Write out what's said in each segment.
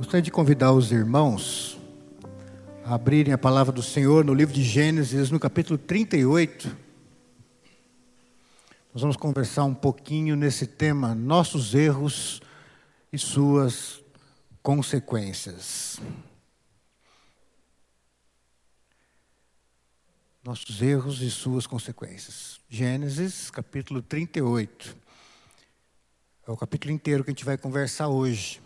Gostaria de convidar os irmãos a abrirem a palavra do Senhor no livro de Gênesis, no capítulo 38. Nós vamos conversar um pouquinho nesse tema, nossos erros e suas consequências. Nossos erros e suas consequências. Gênesis, capítulo 38. É o capítulo inteiro que a gente vai conversar hoje.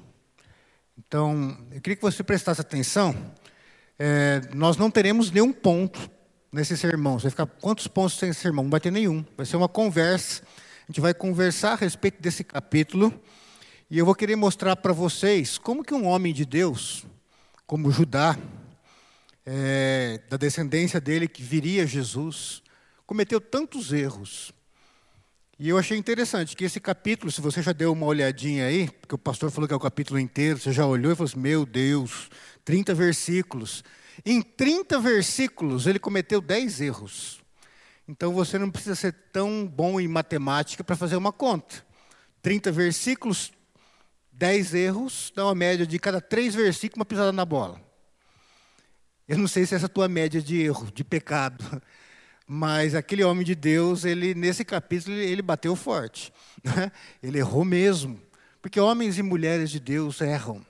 Então, eu queria que você prestasse atenção. É, nós não teremos nenhum ponto nesse sermão. Você vai ficar quantos pontos tem esse sermão? Não vai ter nenhum. Vai ser uma conversa. A gente vai conversar a respeito desse capítulo. E eu vou querer mostrar para vocês como que um homem de Deus, como Judá, é, da descendência dele que viria Jesus, cometeu tantos erros. E eu achei interessante que esse capítulo, se você já deu uma olhadinha aí, porque o pastor falou que é o capítulo inteiro, você já olhou e falou assim: meu Deus, 30 versículos. Em 30 versículos ele cometeu 10 erros. Então você não precisa ser tão bom em matemática para fazer uma conta. 30 versículos, 10 erros, dá uma média de cada 3 versículos uma pisada na bola. Eu não sei se essa é a tua média de erro, de pecado. Mas aquele homem de Deus, ele nesse capítulo ele bateu forte. Né? Ele errou mesmo, porque homens e mulheres de Deus erram.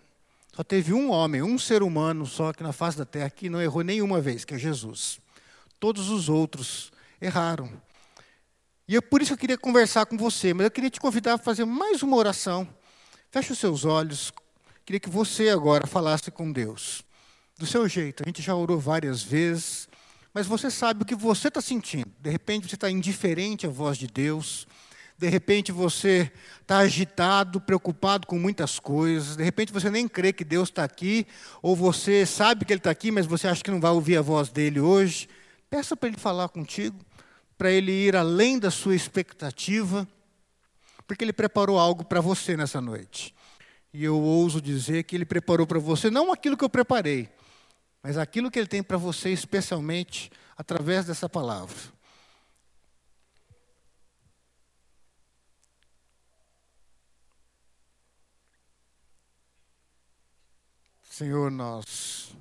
Só teve um homem, um ser humano só que na face da terra que não errou nenhuma vez, que é Jesus. Todos os outros erraram. E é por isso que eu queria conversar com você, mas eu queria te convidar a fazer mais uma oração. Feche os seus olhos. Queria que você agora falasse com Deus. Do seu jeito. A gente já orou várias vezes mas você sabe o que você está sentindo. De repente você está indiferente à voz de Deus. De repente você está agitado, preocupado com muitas coisas. De repente você nem crê que Deus está aqui, ou você sabe que Ele está aqui, mas você acha que não vai ouvir a voz dele hoje. Peça para Ele falar contigo, para Ele ir além da sua expectativa, porque Ele preparou algo para você nessa noite. E eu ouso dizer que Ele preparou para você não aquilo que eu preparei, mas aquilo que Ele tem para você, especialmente através dessa palavra. Senhor, nós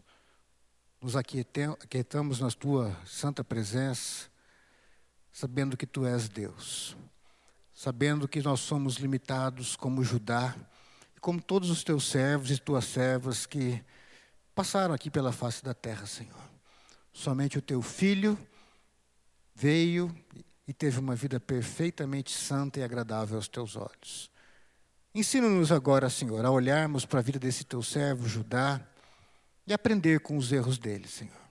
nos aquietamos na tua santa presença, sabendo que tu és Deus, sabendo que nós somos limitados como Judá, e como todos os teus servos e tuas servas que passaram aqui pela face da terra, Senhor. Somente o teu filho veio e teve uma vida perfeitamente santa e agradável aos teus olhos. Ensina-nos agora, Senhor, a olharmos para a vida desse teu servo, Judá, e aprender com os erros dele, Senhor.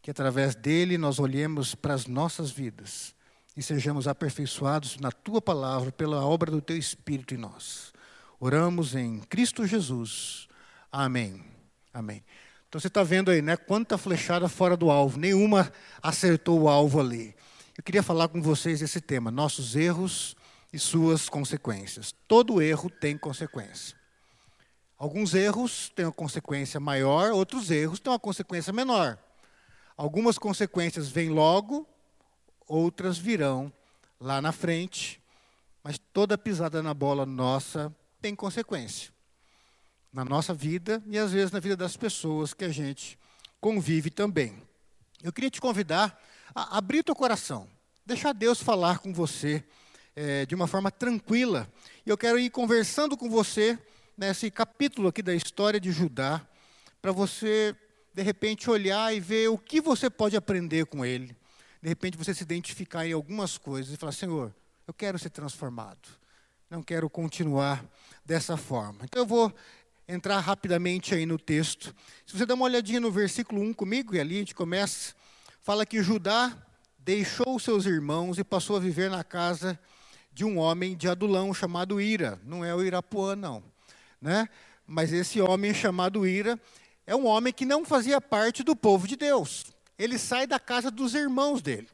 Que através dele nós olhemos para as nossas vidas e sejamos aperfeiçoados na tua palavra pela obra do teu Espírito em nós. Oramos em Cristo Jesus. Amém. Amém. Então você está vendo aí, né? Quanta flechada fora do alvo, nenhuma acertou o alvo ali. Eu queria falar com vocês esse tema, nossos erros e suas consequências. Todo erro tem consequência. Alguns erros têm uma consequência maior, outros erros têm uma consequência menor. Algumas consequências vêm logo, outras virão lá na frente, mas toda pisada na bola nossa tem consequência na nossa vida e às vezes na vida das pessoas que a gente convive também. Eu queria te convidar a abrir teu coração, deixar Deus falar com você é, de uma forma tranquila. E eu quero ir conversando com você nesse capítulo aqui da história de Judá, para você, de repente, olhar e ver o que você pode aprender com ele. De repente, você se identificar em algumas coisas e falar: Senhor, eu quero ser transformado. Não quero continuar dessa forma. Então, eu vou entrar rapidamente aí no texto. Se você dá uma olhadinha no versículo 1 comigo, e ali a gente começa, fala que Judá deixou seus irmãos e passou a viver na casa de um homem de Adulão chamado Ira. Não é o Irapuã, não. Né? Mas esse homem chamado Ira é um homem que não fazia parte do povo de Deus. Ele sai da casa dos irmãos dele.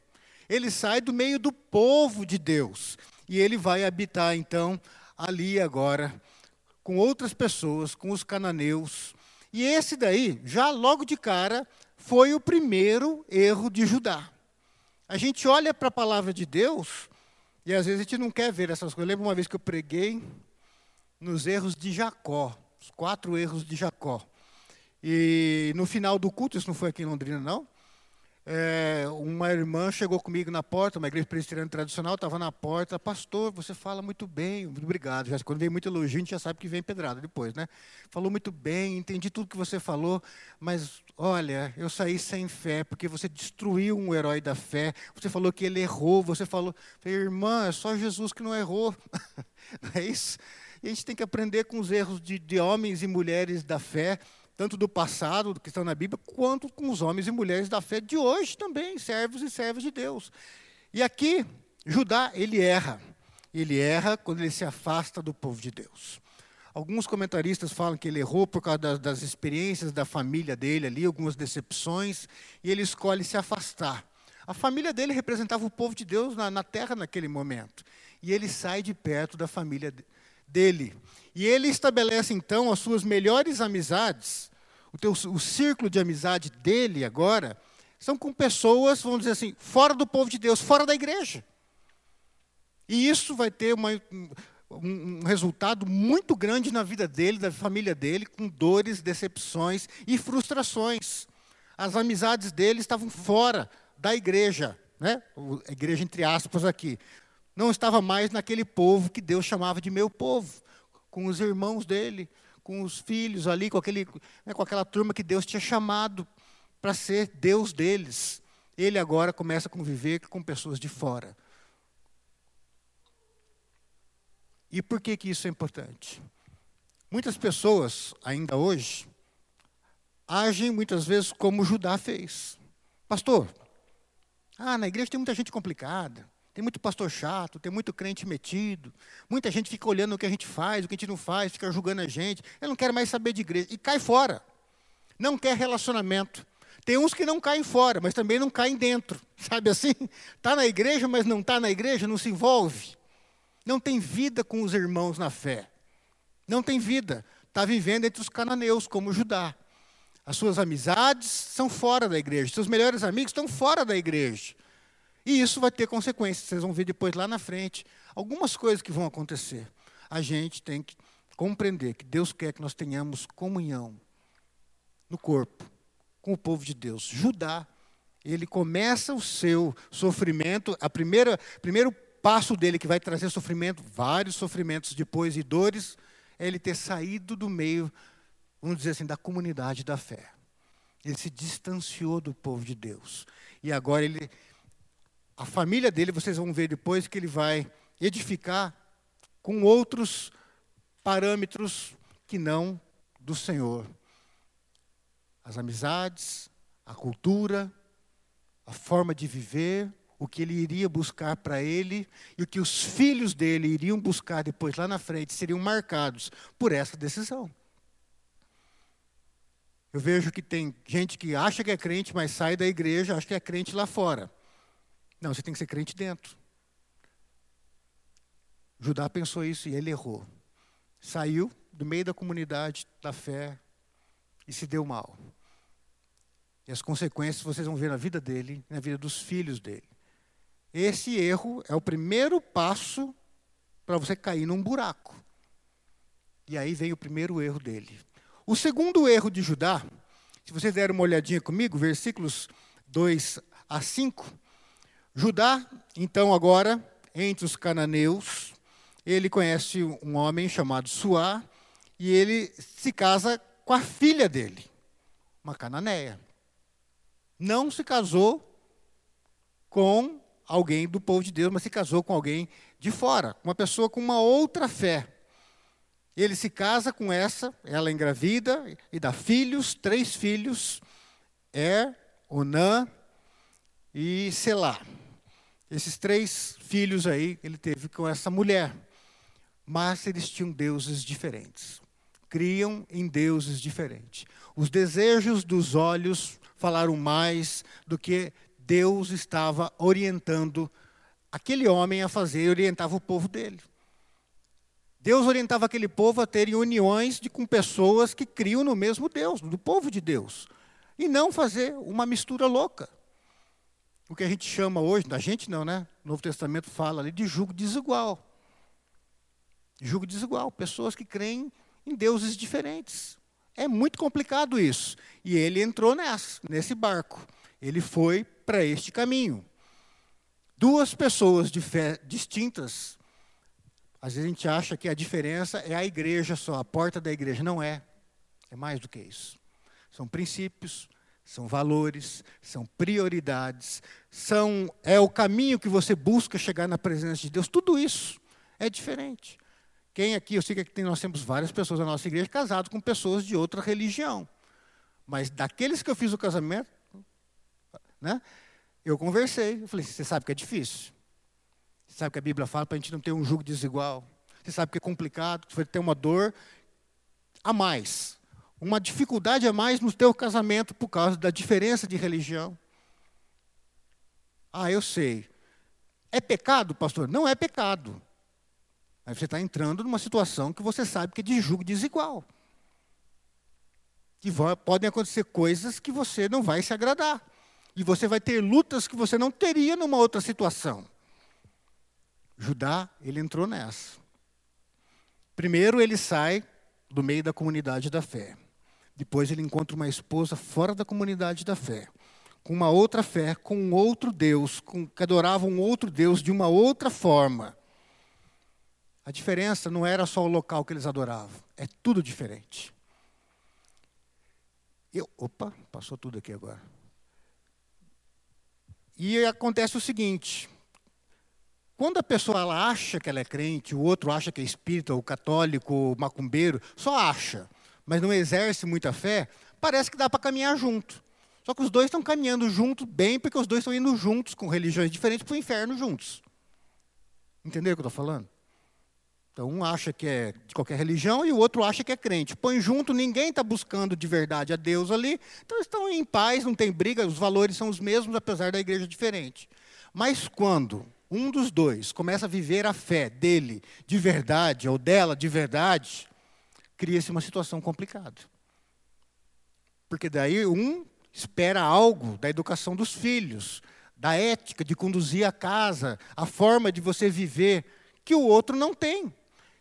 Ele sai do meio do povo de Deus. E ele vai habitar, então, ali agora com outras pessoas, com os cananeus. E esse daí, já logo de cara, foi o primeiro erro de Judá. A gente olha para a palavra de Deus e às vezes a gente não quer ver essas coisas. Eu lembro uma vez que eu preguei nos erros de Jacó. Os quatro erros de Jacó. E no final do culto, isso não foi aqui em Londrina, não, é, uma irmã chegou comigo na porta, uma igreja presbiteriana tradicional, estava na porta, pastor, você fala muito bem, muito obrigado. Já, quando vem muito elogio, a gente já sabe que vem pedrada depois, né? Falou muito bem, entendi tudo que você falou, mas olha, eu saí sem fé, porque você destruiu um herói da fé, você falou que ele errou, você falou, irmã, é só Jesus que não errou. não é isso? E a gente tem que aprender com os erros de, de homens e mulheres da fé, tanto do passado, que estão na Bíblia, quanto com os homens e mulheres da fé de hoje também, servos e servas de Deus. E aqui, Judá, ele erra. Ele erra quando ele se afasta do povo de Deus. Alguns comentaristas falam que ele errou por causa das, das experiências da família dele ali, algumas decepções, e ele escolhe se afastar. A família dele representava o povo de Deus na, na terra naquele momento. E ele sai de perto da família dele. E ele estabelece então as suas melhores amizades, o, teu, o círculo de amizade dele agora, são com pessoas, vamos dizer assim, fora do povo de Deus, fora da igreja. E isso vai ter uma, um, resultado muito grande na vida dele, da família dele, com dores, decepções e frustrações. As amizades dele estavam fora da igreja, né? a igreja entre aspas aqui. Não estava mais naquele povo que Deus chamava de meu povo com os irmãos dele, com os filhos ali, com, aquele, né, com aquela turma que Deus tinha chamado para ser Deus deles. Ele agora começa a conviver com pessoas de fora. E por que, que isso é importante? Muitas pessoas, ainda hoje, agem muitas vezes como Judá fez. Pastor, ah, na igreja tem muita gente complicada. Tem muito pastor chato, tem muito crente metido. Muita gente fica olhando o que a gente faz, o que a gente não faz, fica julgando a gente. Eu não quero mais saber de igreja. E cai fora. Não quer relacionamento. Tem uns que não caem fora, mas também não caem dentro. Sabe assim? Está na igreja, mas não está na igreja, não se envolve. Não tem vida com os irmãos na fé. Não tem vida. Está vivendo entre os cananeus, como Judá. As suas amizades são fora da igreja. Seus melhores amigos estão fora da igreja. E isso vai ter consequências, vocês vão ver depois lá na frente. Algumas coisas que vão acontecer. A gente tem que compreender que Deus quer que nós tenhamos comunhão no corpo com o povo de Deus. Judá, ele começa o seu sofrimento, a primeira primeiro passo dele que vai trazer sofrimento, vários sofrimentos depois e dores, é ele ter saído do meio, vamos dizer assim, da comunidade da fé. Ele se distanciou do povo de Deus. E agora ele a família dele, vocês vão ver depois que ele vai edificar com outros parâmetros que não do Senhor. As amizades, a cultura, a forma de viver, o que ele iria buscar para ele e o que os filhos dele iriam buscar depois lá na frente seriam marcados por essa decisão. Eu vejo que tem gente que acha que é crente, mas sai da igreja, acha que é crente lá fora. Não, você tem que ser crente dentro. Judá pensou isso e ele errou. Saiu do meio da comunidade da fé e se deu mal. E as consequências vocês vão ver na vida dele, na vida dos filhos dele. Esse erro é o primeiro passo para você cair num buraco. E aí vem o primeiro erro dele. O segundo erro de Judá, se vocês derem uma olhadinha comigo, versículos 2 a 5, Judá, então, agora, entre os cananeus, ele conhece um homem chamado Suá, e ele se casa com a filha dele, uma cananeia. Não se casou com alguém do povo de Deus, mas se casou com alguém de fora, uma pessoa com uma outra fé. Ele se casa com essa, ela engravida e dá filhos, três filhos, Er, Onã e Selá. Esses três filhos aí ele teve com essa mulher. Mas eles tinham deuses diferentes. Criam em deuses diferentes. Os desejos dos olhos falaram mais do que Deus estava orientando aquele homem a fazer e orientava o povo dele. Deus orientava aquele povo a terem uniões de, com pessoas que criam no mesmo Deus, do povo de Deus. E não fazer uma mistura louca o que a gente chama hoje, a gente não, né? O Novo Testamento fala ali de julgo desigual. Julgo desigual. Pessoas que creem em deuses diferentes. É muito complicado isso. E ele entrou nessa, nesse barco. Ele foi para este caminho. Duas pessoas de fé distintas. Às vezes a gente acha que a diferença é a igreja só, a porta da igreja. Não é. É mais do que isso. São princípios, são valores, são prioridades, são é o caminho que você busca chegar na presença de Deus. Tudo isso é diferente. Quem aqui, eu sei que aqui nós temos várias pessoas na nossa igreja casadas com pessoas de outra religião. Mas daqueles que eu fiz o casamento, né, eu conversei. Eu falei, você sabe que é difícil. Você sabe que a Bíblia fala para a gente não ter um jugo desigual. Você sabe que é complicado, que vai ter uma dor a mais uma dificuldade a mais no teu casamento por causa da diferença de religião. Ah, eu sei. É pecado, pastor? Não é pecado. Aí você está entrando numa situação que você sabe que é de julgo desigual. Que podem acontecer coisas que você não vai se agradar. E você vai ter lutas que você não teria numa outra situação. Judá, ele entrou nessa. Primeiro, ele sai do meio da comunidade da fé. Depois ele encontra uma esposa fora da comunidade da fé, com uma outra fé, com um outro Deus, com, que adorava um outro Deus de uma outra forma. A diferença não era só o local que eles adoravam, é tudo diferente. Eu, opa, passou tudo aqui agora. E acontece o seguinte: quando a pessoa ela acha que ela é crente, o outro acha que é espírita, ou católico, ou macumbeiro, só acha mas não exerce muita fé, parece que dá para caminhar junto. Só que os dois estão caminhando junto bem, porque os dois estão indo juntos, com religiões diferentes, para o inferno juntos. Entendeu o que eu estou falando? Então, um acha que é de qualquer religião e o outro acha que é crente. Põe junto, ninguém está buscando de verdade a Deus ali. Então, estão em paz, não tem briga, os valores são os mesmos, apesar da igreja diferente. Mas quando um dos dois começa a viver a fé dele de verdade, ou dela de verdade, cria-se uma situação complicada. Porque daí um espera algo da educação dos filhos, da ética de conduzir a casa, a forma de você viver, que o outro não tem.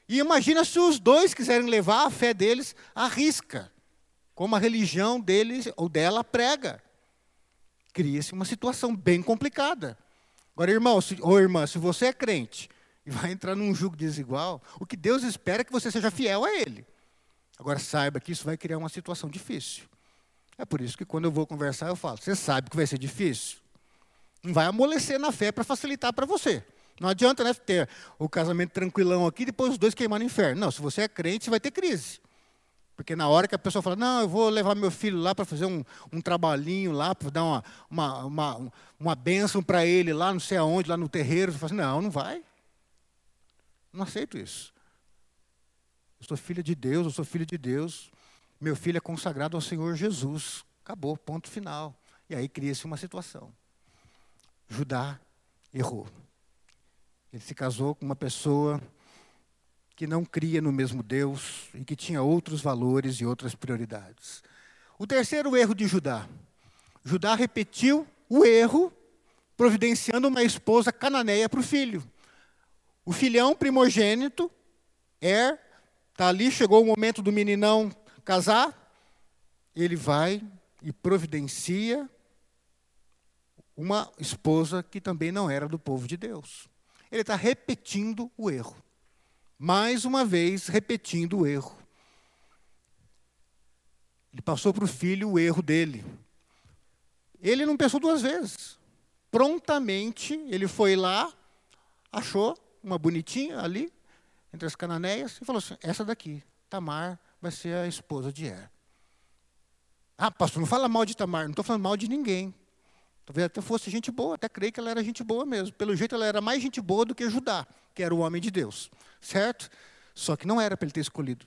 E imagina se os dois quiserem levar a fé deles à risca, como a religião deles ou dela prega. Cria-se uma situação bem complicada. Agora, irmão se, ou irmã, se você é crente e vai entrar num jugo desigual, o que Deus espera é que você seja fiel a Ele. Agora saiba que isso vai criar uma situação difícil. É por isso que quando eu vou conversar, eu falo: você sabe que vai ser difícil? Não vai amolecer na fé para facilitar para você. Não adianta né, ter o casamento tranquilão aqui e depois os dois queimar no inferno. Não, se você é crente, você vai ter crise. Porque na hora que a pessoa fala, não, eu vou levar meu filho lá para fazer um, um trabalhinho lá, para dar uma, uma, uma, uma bênção para ele lá, não sei aonde, lá no terreiro, você fala assim, não, não vai. Não aceito isso. Eu sou filha de Deus, eu sou filho de Deus. Meu filho é consagrado ao Senhor Jesus. Acabou, ponto final. E aí cria-se uma situação. Judá errou. Ele se casou com uma pessoa que não cria no mesmo Deus e que tinha outros valores e outras prioridades. O terceiro erro de Judá. Judá repetiu o erro, providenciando uma esposa cananeia para o filho. O filhão primogênito, Er, Está ali, chegou o momento do meninão casar, ele vai e providencia uma esposa que também não era do povo de Deus. Ele está repetindo o erro. Mais uma vez, repetindo o erro. Ele passou para o filho o erro dele. Ele não pensou duas vezes. Prontamente, ele foi lá, achou uma bonitinha ali, entre as cananeias e falou assim: essa daqui, Tamar, vai ser a esposa de Er. Ah, pastor, não fala mal de Tamar, não estou falando mal de ninguém. Talvez até fosse gente boa, até creio que ela era gente boa mesmo. Pelo jeito, ela era mais gente boa do que Judá, que era o homem de Deus. Certo? Só que não era para ele ter escolhido.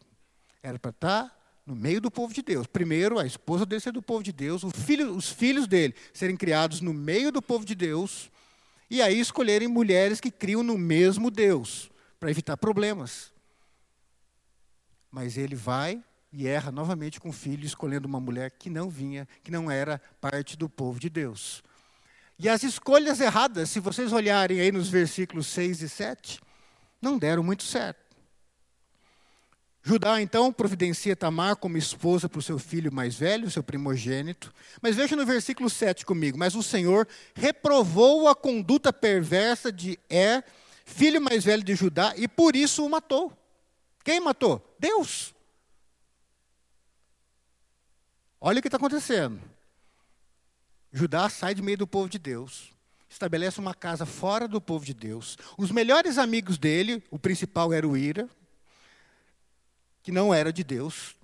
Era para estar tá no meio do povo de Deus. Primeiro, a esposa dele ser do povo de Deus, filho, os filhos dele serem criados no meio do povo de Deus, e aí escolherem mulheres que criam no mesmo Deus para evitar problemas. Mas ele vai e erra novamente com o filho, escolhendo uma mulher que não vinha, que não era parte do povo de Deus. E as escolhas erradas, se vocês olharem aí nos versículos 6 e 7, não deram muito certo. Judá então providencia Tamar como esposa para o seu filho mais velho, seu primogênito. Mas veja no versículo 7 comigo: Mas o Senhor reprovou a conduta perversa de Er, filho mais velho de Judá, e por isso o matou. Quem matou? Deus. Olha o que está acontecendo. Judá sai de meio do povo de Deus, estabelece uma casa fora do povo de Deus. Os melhores amigos dele, o principal era o Ira, que não era de Deus.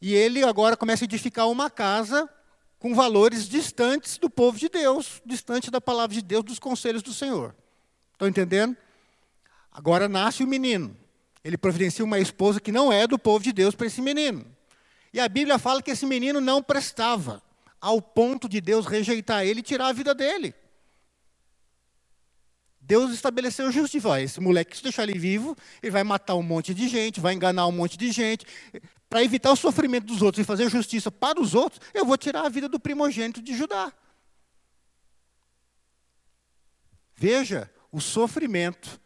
E ele agora começa a edificar uma casa com valores distantes do povo de Deus, distante da palavra de Deus, dos conselhos do Senhor. Estão entendendo? Agora nasce o menino. Ele providencia uma esposa que não é do povo de Deus para esse menino. E a Bíblia fala que esse menino não prestava, ao ponto de Deus rejeitar ele e tirar a vida dele. Deus estabeleceu justiça. Esse moleque, se deixar ele vivo, ele vai matar um monte de gente, vai enganar um monte de gente. Para evitar o sofrimento dos outros e fazer justiça para os outros, eu vou tirar a vida do primogênito de Judá. Veja o sofrimento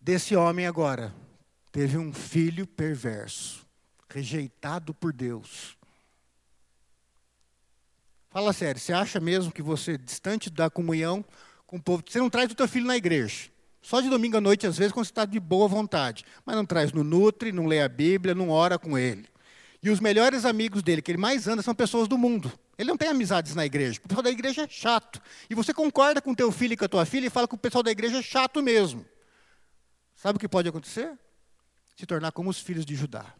desse homem agora. Teve um filho perverso, rejeitado por Deus. Fala sério, você acha mesmo que você, distante da comunhão, com o povo. Você não traz o teu filho na igreja. Só de domingo à noite, às vezes, quando você está de boa vontade. Mas não traz no Nutre, não lê a Bíblia, não ora com ele. E os melhores amigos dele, que ele mais anda, são pessoas do mundo. Ele não tem amizades na igreja. O pessoal da igreja é chato. E você concorda com o teu filho e com a tua filha e fala que o pessoal da igreja é chato mesmo. Sabe o que pode acontecer? Se tornar como os filhos de Judá.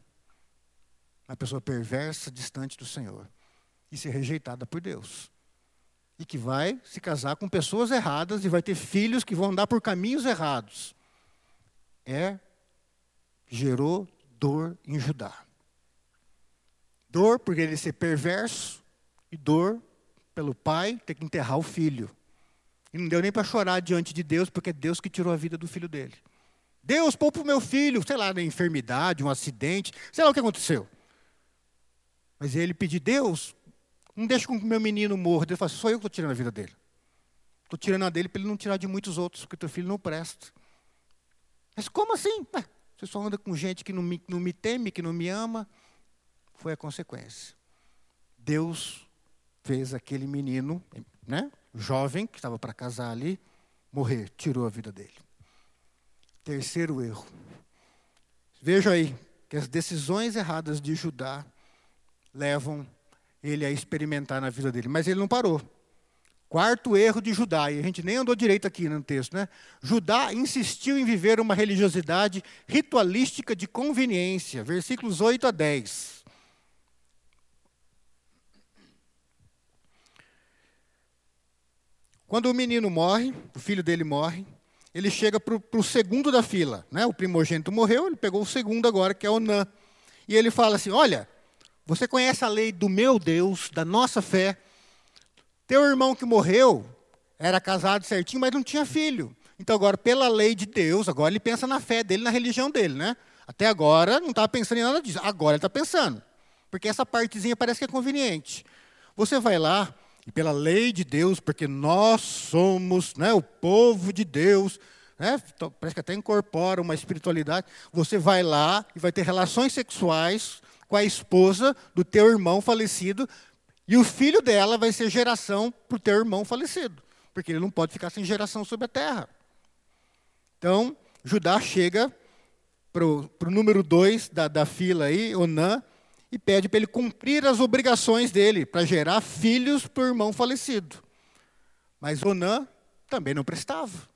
Uma pessoa perversa, distante do Senhor. E ser rejeitada por Deus e que vai se casar com pessoas erradas e vai ter filhos que vão andar por caminhos errados. É gerou dor em Judá. Dor por ele ser perverso e dor pelo pai ter que enterrar o filho. E não deu nem para chorar diante de Deus, porque é Deus que tirou a vida do filho dele. Deus, poupa o meu filho, sei lá, na enfermidade, um acidente, sei lá o que aconteceu. Mas ele pediu, Deus, não deixa com que meu menino morra. Fala assim, sou eu que estou tirando a vida dele. Estou tirando a dele para ele não tirar de muitos outros, porque teu filho não presta. Mas como assim? Ué, você só anda com gente que não me, não me teme, que não me ama. Foi a consequência. Deus fez aquele menino, né, jovem, que estava para casar ali, morrer, tirou a vida dele. Terceiro erro. Veja aí que as decisões erradas de Judá levam ele a experimentar na vida dele. Mas ele não parou. Quarto erro de Judá, e a gente nem andou direito aqui no texto, né? Judá insistiu em viver uma religiosidade ritualística de conveniência, versículos 8 a 10. Quando o menino morre, o filho dele morre, ele chega para o segundo da fila. Né? O primogênito morreu, ele pegou o segundo agora, que é Onã. E ele fala assim: Olha, você conhece a lei do meu Deus, da nossa fé. Teu irmão que morreu era casado certinho, mas não tinha filho. Então, agora, pela lei de Deus, agora ele pensa na fé dele, na religião dele, né? Até agora não estava pensando em nada disso. Agora ele está pensando. Porque essa partezinha parece que é conveniente. Você vai lá, e pela lei de Deus, porque nós somos né, o povo de Deus, né, então, parece que até incorpora uma espiritualidade. Você vai lá e vai ter relações sexuais com a esposa do teu irmão falecido, e o filho dela vai ser geração para o teu irmão falecido, porque ele não pode ficar sem geração sobre a terra. Então, Judá chega para o número dois da, da fila aí, Onã, e pede para ele cumprir as obrigações dele, para gerar filhos para o irmão falecido. Mas Onã também não prestava.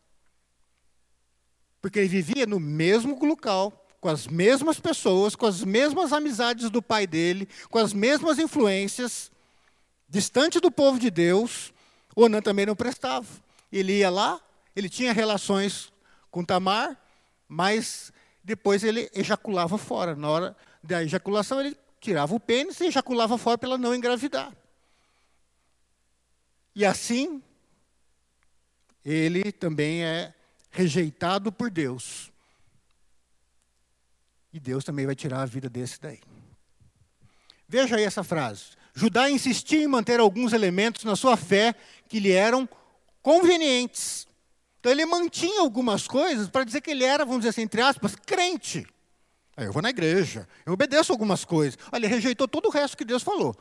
Porque ele vivia no mesmo local, com as mesmas pessoas, com as mesmas amizades do pai dele, com as mesmas influências, distante do povo de Deus, Onã também não prestava. Ele ia lá, ele tinha relações com Tamar, mas depois ele ejaculava fora. Na hora da ejaculação, ele tirava o pênis e ejaculava fora para ela não engravidar. E assim, ele também é rejeitado por Deus. E Deus também vai tirar a vida desse daí. Veja aí essa frase. Judá insistia em manter alguns elementos na sua fé que lhe eram convenientes. Então ele mantinha algumas coisas para dizer que ele era, vamos dizer assim, entre aspas, crente. Eu vou na igreja, eu obedeço algumas coisas. Olha, ele rejeitou todo o resto que Deus falou.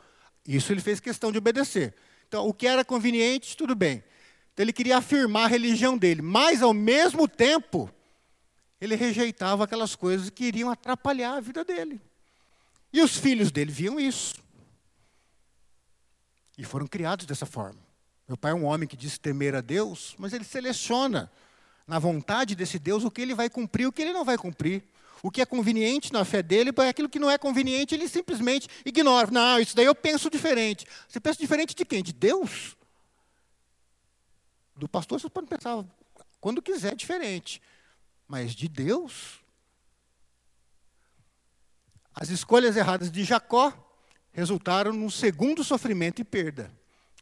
Isso ele fez questão de obedecer. Então, o que era conveniente, tudo bem. Então, ele queria afirmar a religião dele, mas, ao mesmo tempo, ele rejeitava aquelas coisas que iriam atrapalhar a vida dele. E os filhos dele viam isso. E foram criados dessa forma. Meu pai é um homem que diz temer a Deus, mas ele seleciona na vontade desse Deus o que ele vai cumprir e o que ele não vai cumprir. O que é conveniente na fé dele, para aquilo que não é conveniente, ele simplesmente ignora. Não, isso daí eu penso diferente. Você pensa diferente de quem? De Deus? Do pastor você pode pensar quando quiser diferente. Mas de Deus? As escolhas erradas de Jacó resultaram num segundo sofrimento e perda.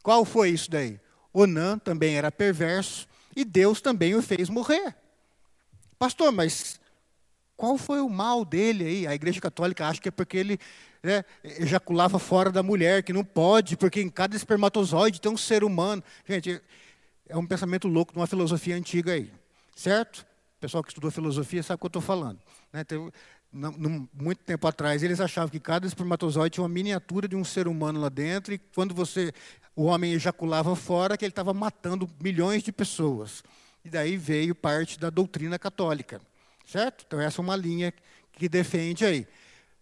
Qual foi isso daí? Onã também era perverso e Deus também o fez morrer. Pastor, mas qual foi o mal dele aí? A Igreja Católica acha que é porque ele né, ejaculava fora da mulher, que não pode, porque em cada espermatozoide tem um ser humano. Gente, é um pensamento louco de uma filosofia antiga aí, certo? O pessoal que estudou filosofia sabe o que eu estou falando. Né? Muito tempo atrás, eles achavam que cada espermatozoide tinha uma miniatura de um ser humano lá dentro, e quando você, o homem ejaculava fora, que ele estava matando milhões de pessoas. E daí veio parte da doutrina católica. Certo? Então essa é uma linha que defende aí.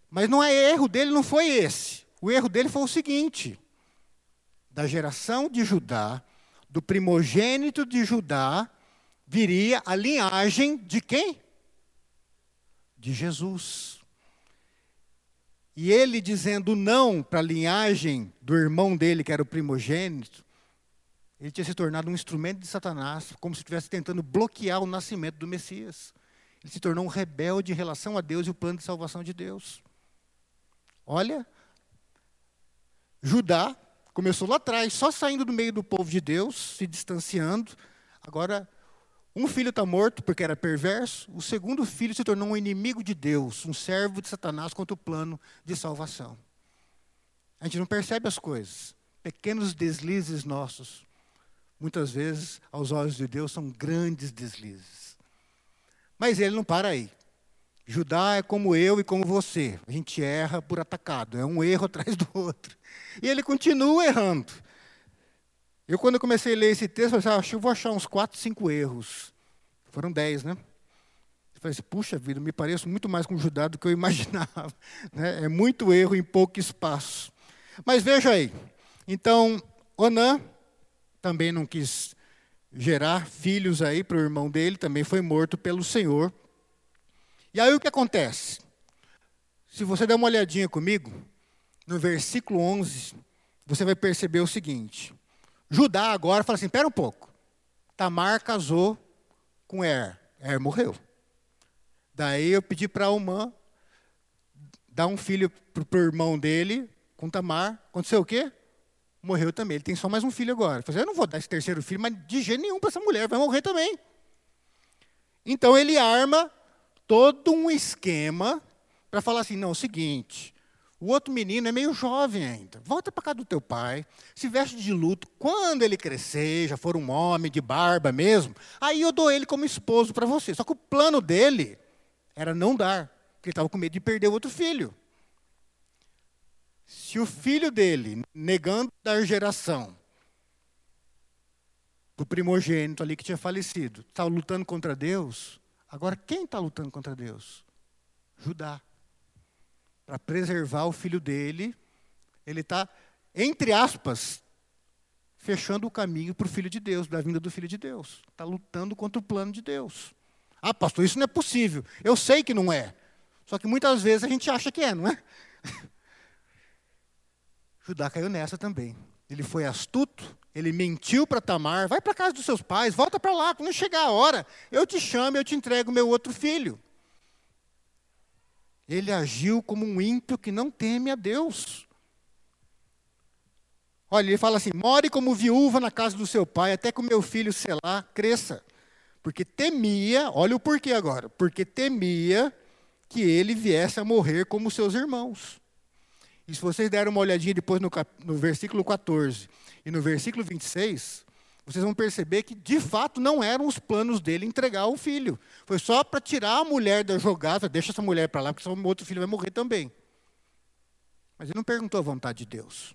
Mas não é erro dele, não foi esse. O erro dele foi o seguinte: da geração de Judá, do primogênito de Judá, viria a linhagem de quem? De Jesus. E ele dizendo não para a linhagem do irmão dele, que era o primogênito, ele tinha se tornado um instrumento de Satanás, como se estivesse tentando bloquear o nascimento do Messias. Ele se tornou um rebelde em relação a Deus e o plano de salvação de Deus. Olha, Judá começou lá atrás, só saindo do meio do povo de Deus, se distanciando. Agora, um filho está morto porque era perverso, o segundo filho se tornou um inimigo de Deus, um servo de Satanás contra o plano de salvação. A gente não percebe as coisas. Pequenos deslizes nossos, muitas vezes, aos olhos de Deus, são grandes deslizes. Mas ele não para aí. Judá é como eu e como você. A gente erra por atacado, é um erro atrás do outro. E ele continua errando. Eu, quando comecei a ler esse texto, eu falei assim, ah, que eu vou achar uns quatro, cinco erros. Foram dez, né? Eu falei assim, puxa vida, me pareço muito mais com Judá do que eu imaginava. Né? É muito erro em pouco espaço. Mas veja aí. Então, Onã também não quis gerar filhos aí para o irmão dele, também foi morto pelo Senhor. E aí o que acontece? Se você der uma olhadinha comigo, no versículo 11, você vai perceber o seguinte: Judá agora fala assim: espera um pouco. Tamar casou com Er. Er morreu. Daí eu pedi para Almã dar um filho para o irmão dele, com Tamar. Aconteceu o quê? Morreu também. Ele tem só mais um filho agora. Eu, falei, eu não vou dar esse terceiro filho, mas de jeito nenhum para essa mulher, vai morrer também. Então ele arma todo um esquema para falar assim: não, é o seguinte, o outro menino é meio jovem ainda. Volta para casa do teu pai, se veste de luto. Quando ele crescer, já for um homem de barba mesmo, aí eu dou ele como esposo para você. Só que o plano dele era não dar, porque ele estava com medo de perder o outro filho. Se o filho dele, negando dar geração, o primogênito ali que tinha falecido, está lutando contra Deus, agora quem está lutando contra Deus? Judá. Para preservar o filho dele, ele está, entre aspas, fechando o caminho para o filho de Deus, da vinda do filho de Deus. Está lutando contra o plano de Deus. Ah, pastor, isso não é possível. Eu sei que não é. Só que muitas vezes a gente acha que é, não é? Judá caiu nessa também. Ele foi astuto, ele mentiu para Tamar, vai para casa dos seus pais, volta para lá, quando chegar a hora, eu te chamo, eu te entrego meu outro filho. Ele agiu como um ímpio que não teme a Deus. Olha, ele fala assim: more como viúva na casa do seu pai, até que o meu filho, sei lá, cresça. Porque temia, olha o porquê agora, porque temia que ele viesse a morrer como seus irmãos. E se vocês deram uma olhadinha depois no, no versículo 14 e no versículo 26, vocês vão perceber que, de fato, não eram os planos dele entregar o filho. Foi só para tirar a mulher da jogada, deixa essa mulher para lá, porque o outro filho vai morrer também. Mas ele não perguntou a vontade de Deus.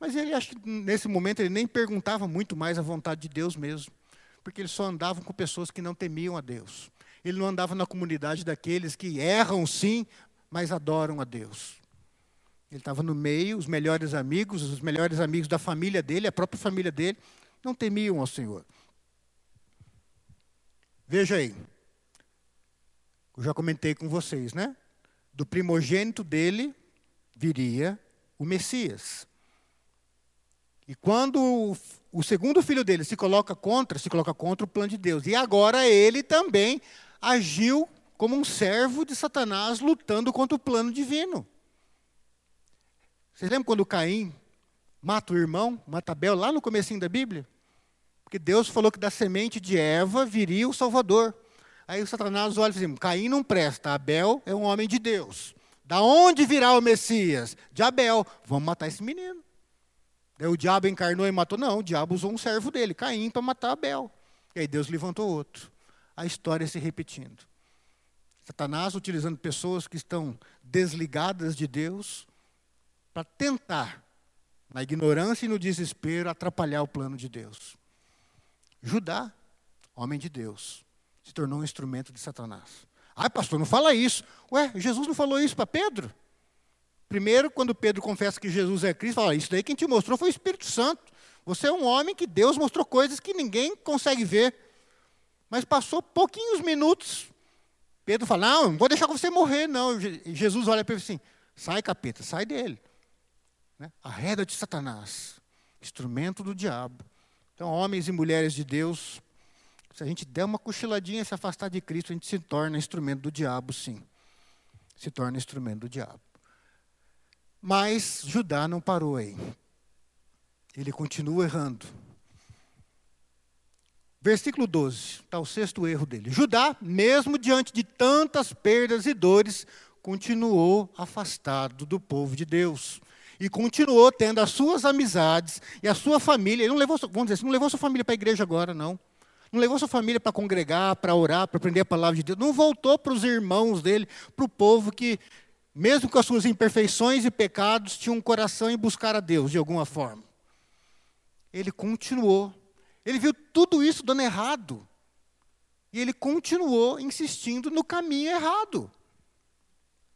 Mas ele, acho que nesse momento, ele nem perguntava muito mais a vontade de Deus mesmo. Porque ele só andava com pessoas que não temiam a Deus. Ele não andava na comunidade daqueles que erram sim, mas adoram a Deus. Ele estava no meio, os melhores amigos, os melhores amigos da família dele, a própria família dele, não temiam ao Senhor. Veja aí, eu já comentei com vocês, né? Do primogênito dele viria o Messias. E quando o, segundo filho dele se coloca contra, se coloca contra o plano de Deus. E agora ele também agiu como um servo de Satanás lutando contra o plano divino. Vocês lembram quando Caim mata o irmão, mata Abel, lá no comecinho da Bíblia? Porque Deus falou que da semente de Eva viria o Salvador. Aí o Satanás olha e diz assim, Caim não presta, Abel é um homem de Deus. Da onde virá o Messias? De Abel. Vamos matar esse menino. Daí o diabo encarnou e matou. Não, o diabo usou um servo dele, Caim, para matar Abel. E aí Deus levantou outro. A história se repetindo. Satanás utilizando pessoas que estão desligadas de Deus para tentar, na ignorância e no desespero, atrapalhar o plano de Deus. Judá, homem de Deus, se tornou um instrumento de Satanás. Ah, pastor, não fala isso. Ué, Jesus não falou isso para Pedro? Primeiro, quando Pedro confessa que Jesus é Cristo, fala: Isso daí quem te mostrou foi o Espírito Santo. Você é um homem que Deus mostrou coisas que ninguém consegue ver. Mas passou pouquinhos minutos. Pedro fala: Não, não vou deixar você morrer, não. Jesus olha para ele assim: Sai, capeta, sai dele. Né? A reda de Satanás, instrumento do diabo. Então, homens e mulheres de Deus, se a gente der uma cochiladinha e se afastar de Cristo, a gente se torna instrumento do diabo, sim. Se torna instrumento do diabo. Mas Judá não parou aí. Ele continua errando. Versículo 12, está o sexto erro dele. Judá, mesmo diante de tantas perdas e dores, continuou afastado do povo de Deus. E continuou tendo as suas amizades e a sua família. Ele não levou, vamos dizer assim, não levou sua família para a igreja agora, não. Não levou sua família para congregar, para orar, para aprender a palavra de Deus. Não voltou para os irmãos dele, para o povo que mesmo com as suas imperfeições e pecados, tinha um coração em buscar a Deus de alguma forma. Ele continuou. Ele viu tudo isso dando errado. E ele continuou insistindo no caminho errado.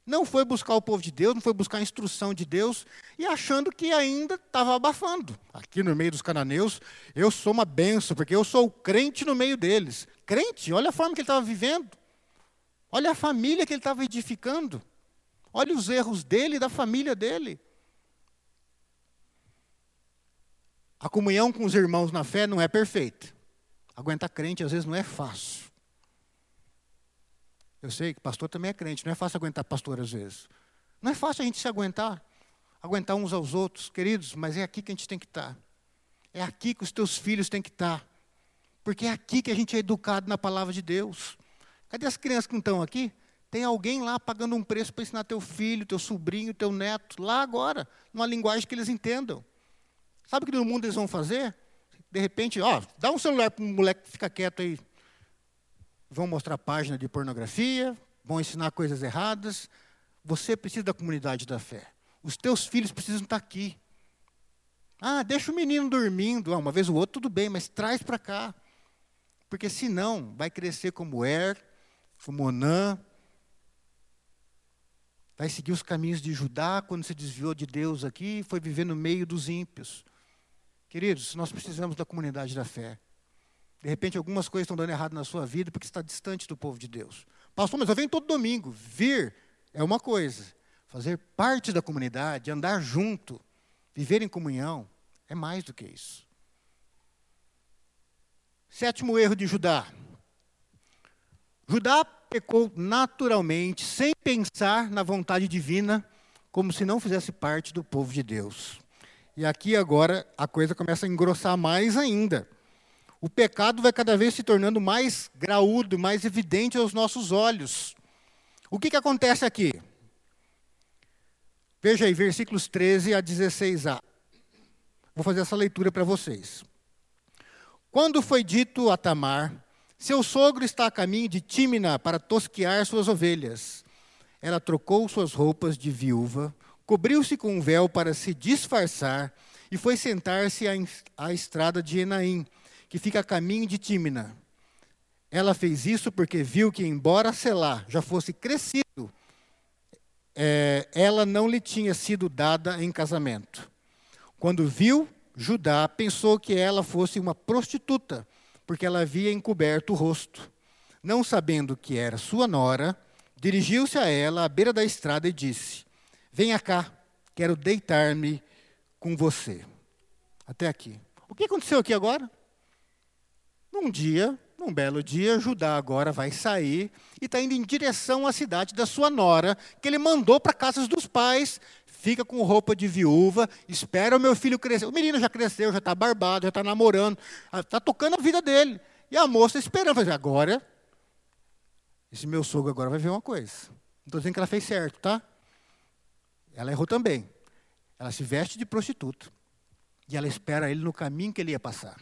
Não foi buscar o povo de Deus, não foi buscar a instrução de Deus, e achando que ainda estava abafando. Aqui no meio dos cananeus, eu sou uma benção, porque eu sou o crente no meio deles. Crente, olha a forma que ele estava vivendo. Olha a família que ele estava edificando. Olha os erros dele e da família dele. A comunhão com os irmãos na fé não é perfeita. Aguentar crente às vezes não é fácil. Eu sei que pastor também é crente, não é fácil aguentar pastor às vezes. Não é fácil a gente se aguentar, aguentar uns aos outros, queridos, mas é aqui que a gente tem que estar. É aqui que os teus filhos têm que estar. Porque é aqui que a gente é educado na palavra de Deus. Cadê as crianças que não estão aqui? Tem alguém lá pagando um preço para ensinar teu filho, teu sobrinho, teu neto, lá agora, numa linguagem que eles entendam. Sabe o que no mundo eles vão fazer? De repente, ó, dá um celular para um moleque que fica quieto aí. Vão mostrar página de pornografia, vão ensinar coisas erradas. Você precisa da comunidade da fé. Os teus filhos precisam estar aqui. Ah, deixa o menino dormindo. Ah, uma vez ou outra, tudo bem, mas traz para cá. Porque senão vai crescer como Er, como Onã, Vai seguir os caminhos de Judá quando se desviou de Deus aqui e foi viver no meio dos ímpios. Queridos, nós precisamos da comunidade da fé. De repente, algumas coisas estão dando errado na sua vida porque está distante do povo de Deus. Pastor, mas eu venho todo domingo. Vir é uma coisa. Fazer parte da comunidade, andar junto, viver em comunhão, é mais do que isso. Sétimo erro de Judá. Judá pecou naturalmente, sem pensar na vontade divina, como se não fizesse parte do povo de Deus. E aqui agora a coisa começa a engrossar mais ainda. O pecado vai cada vez se tornando mais graúdo, mais evidente aos nossos olhos. O que, que acontece aqui? Veja aí, versículos 13 a 16a. Vou fazer essa leitura para vocês. Quando foi dito a Tamar, seu sogro está a caminho de Tímina para tosquear suas ovelhas. Ela trocou suas roupas de viúva, cobriu-se com um véu para se disfarçar e foi sentar-se à, estrada de Enaim, que fica a caminho de Tímina. Ela fez isso porque viu que, embora Selá já fosse crescido, é, ela não lhe tinha sido dada em casamento. Quando viu Judá, pensou que ela fosse uma prostituta, porque ela havia encoberto o rosto. Não sabendo que era sua nora, dirigiu-se a ela à beira da estrada e disse: Venha cá, quero deitar-me com você. Até aqui. O que aconteceu aqui agora? Num dia, num belo dia, Judá agora vai sair e está indo em direção à cidade da sua nora, que ele mandou para casas dos pais, fica com roupa de viúva, espera o meu filho crescer. O menino já cresceu, já está barbado, já está namorando, está tocando a vida dele. E a moça esperando, fazer agora, esse meu sogro agora vai ver uma coisa. Não estou dizendo que ela fez certo, tá? Ela errou também. Ela se veste de prostituta. E ela espera ele no caminho que ele ia passar.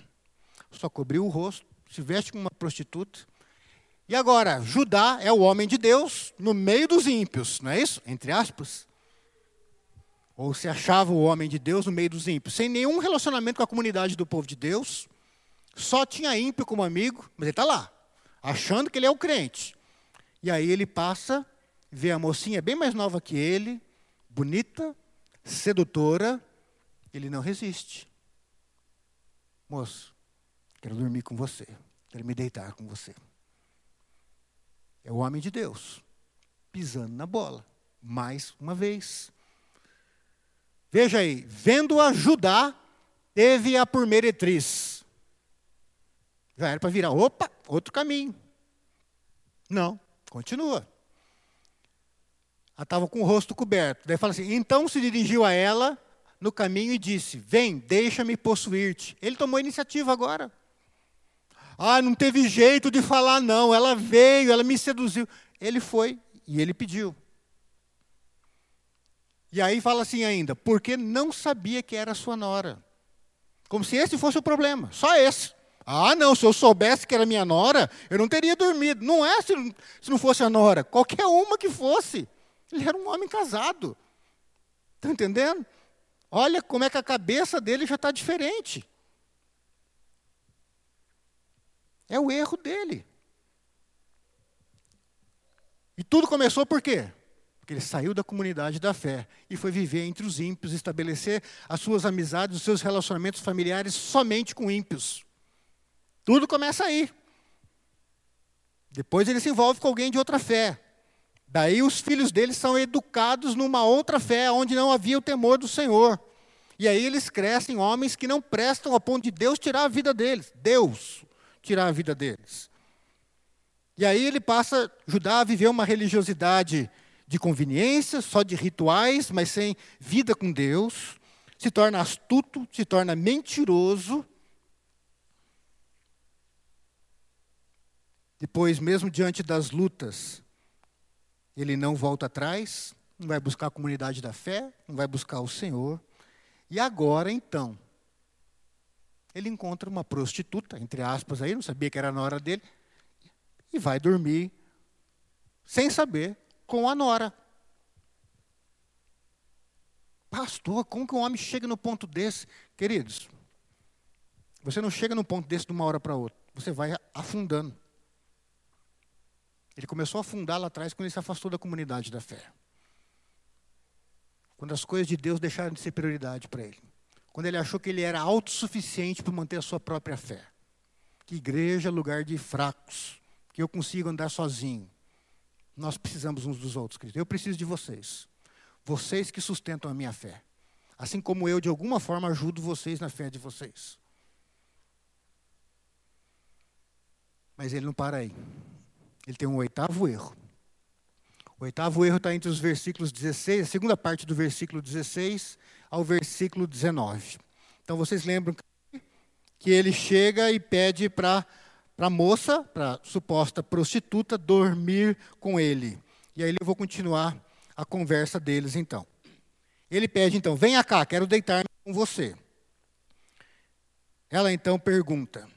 Só cobriu o rosto, se veste como uma prostituta. E agora, Judá é o homem de Deus no meio dos ímpios, não é isso? Entre aspas. Ou se achava o homem de Deus no meio dos ímpios, sem nenhum relacionamento com a comunidade do povo de Deus, só tinha ímpio como amigo, mas ele está lá, achando que ele é o crente. E aí ele passa, vê a mocinha bem mais nova que ele, bonita, sedutora, ele não resiste. Moço, quero dormir com você, quero me deitar com você. É o homem de Deus, pisando na bola, mais uma vez. Veja aí, vendo-a Judá, teve-a por meretriz. Já era para virar, opa, outro caminho. Não, continua. Ela estava com o rosto coberto. Daí fala assim: então se dirigiu a ela no caminho e disse: Vem, deixa-me possuir-te. Ele tomou a iniciativa agora. Ah, não teve jeito de falar, não. Ela veio, ela me seduziu. Ele foi e ele pediu. E aí fala assim ainda: porque não sabia que era sua nora. Como se esse fosse o problema, só esse. Ah, não, se eu soubesse que era minha nora, eu não teria dormido. Não é se, se não fosse a nora, qualquer uma que fosse. Ele era um homem casado. Está entendendo? Olha como é que a cabeça dele já está diferente. É o erro dele. E tudo começou por quê? Porque ele saiu da comunidade da fé e foi viver entre os ímpios, estabelecer as suas amizades, os seus relacionamentos familiares somente com ímpios. Tudo começa aí. Depois ele se envolve com alguém de outra fé. Daí os filhos deles são educados numa outra fé, onde não havia o temor do Senhor. E aí eles crescem homens que não prestam a ponto de Deus tirar a vida deles. Deus tirar a vida deles. E aí ele passa, Judá, a viver uma religiosidade de conveniência, só de rituais, mas sem vida com Deus. Se torna astuto, se torna mentiroso. Depois, mesmo diante das lutas, ele não volta atrás, não vai buscar a comunidade da fé, não vai buscar o Senhor. E agora, então, ele encontra uma prostituta, entre aspas, aí, não sabia que era na hora dele, e vai dormir, sem saber, com a nora. Pastor, como que um homem chega no ponto desse? Queridos, você não chega no ponto desse de uma hora para outra, você vai afundando. Ele começou a afundar lá atrás quando ele se afastou da comunidade da fé. Quando as coisas de Deus deixaram de ser prioridade para ele. Quando ele achou que ele era autossuficiente para manter a sua própria fé. Que igreja é lugar de fracos. Que eu consigo andar sozinho. Nós precisamos uns dos outros, queridos. Eu preciso de vocês. Vocês que sustentam a minha fé. Assim como eu, de alguma forma, ajudo vocês na fé de vocês. Mas ele não para aí. Ele tem um oitavo erro. O oitavo erro está entre os versículos 16, a segunda parte do versículo 16 ao versículo 19. Então vocês lembram que ele chega e pede para a moça, para suposta prostituta, dormir com ele. E aí eu vou continuar a conversa deles então. Ele pede então: venha cá, quero deitar com você. Ela então pergunta: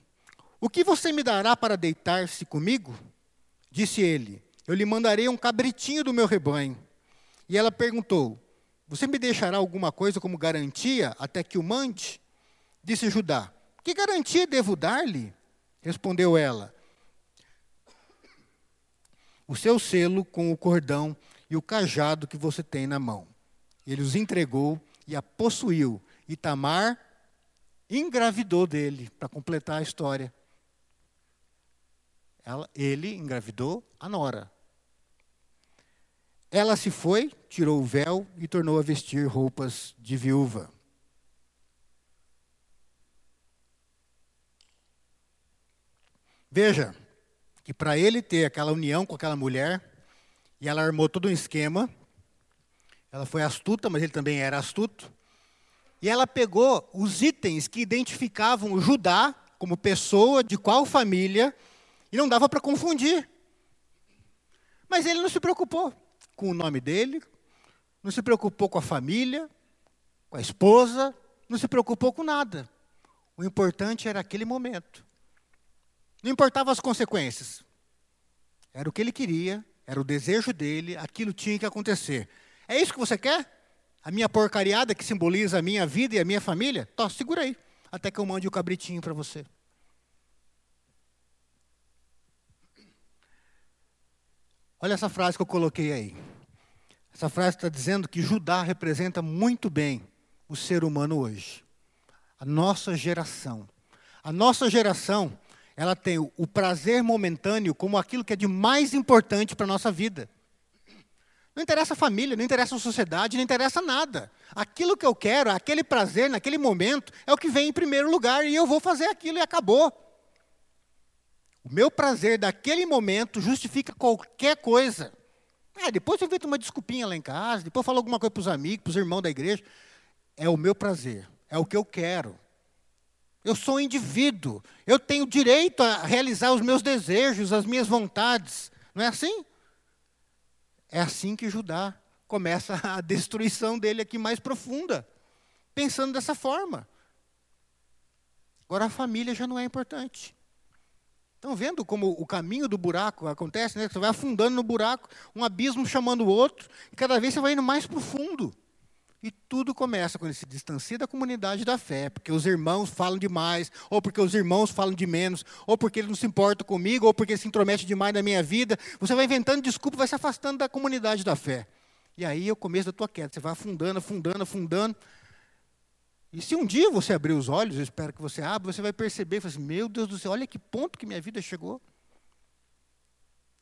O que você me dará para deitar-se comigo? Disse ele: Eu lhe mandarei um cabritinho do meu rebanho. E ela perguntou: Você me deixará alguma coisa como garantia até que o mande? Disse Judá: Que garantia devo dar-lhe? Respondeu ela: O seu selo com o cordão e o cajado que você tem na mão. Ele os entregou e a possuiu. E Tamar engravidou dele, para completar a história. Ela, ele engravidou a nora. Ela se foi, tirou o véu e tornou a vestir roupas de viúva. Veja que para ele ter aquela união com aquela mulher, e ela armou todo um esquema, ela foi astuta, mas ele também era astuto. E ela pegou os itens que identificavam Judá como pessoa de qual família, e não dava para confundir. Mas ele não se preocupou com o nome dele, não se preocupou com a família, com a esposa, não se preocupou com nada. O importante era aquele momento. Não importava as consequências. Era o que ele queria, era o desejo dele, aquilo tinha que acontecer. É isso que você quer? A minha porcariada que simboliza a minha vida e a minha família? Tó, segura aí, até que eu mande o cabritinho para você. Olha essa frase que eu coloquei aí. Essa frase está dizendo que Judá representa muito bem o ser humano hoje. A nossa geração. A nossa geração, ela tem o prazer momentâneo como aquilo que é de mais importante para a nossa vida. Não interessa a família, não interessa a sociedade, não interessa nada. Aquilo que eu quero, aquele prazer naquele momento, é o que vem em primeiro lugar e eu vou fazer aquilo e acabou. O meu prazer daquele momento justifica qualquer coisa. É, depois eu invento uma desculpinha lá em casa, depois eu falo alguma coisa para os amigos, para os irmãos da igreja. É o meu prazer, é o que eu quero. Eu sou um indivíduo, eu tenho direito a realizar os meus desejos, as minhas vontades. Não é assim? É assim que Judá começa a destruição dele aqui mais profunda, pensando dessa forma. Agora a família já não é importante. Estão vendo como o caminho do buraco acontece, né? Você vai afundando no buraco, um abismo chamando o outro, e cada vez você vai indo mais profundo. E tudo começa quando ele se distancia da comunidade da fé, porque os irmãos falam demais, ou porque os irmãos falam de menos, ou porque ele não se importa comigo, ou porque ele se intromete demais na minha vida. Você vai inventando desculpa, vai se afastando da comunidade da fé. E aí é o começo da tua queda. Você vai afundando, afundando, afundando. E se um dia você abrir os olhos, eu espero que você abra, você vai perceber, assim, meu Deus do céu, olha que ponto que minha vida chegou.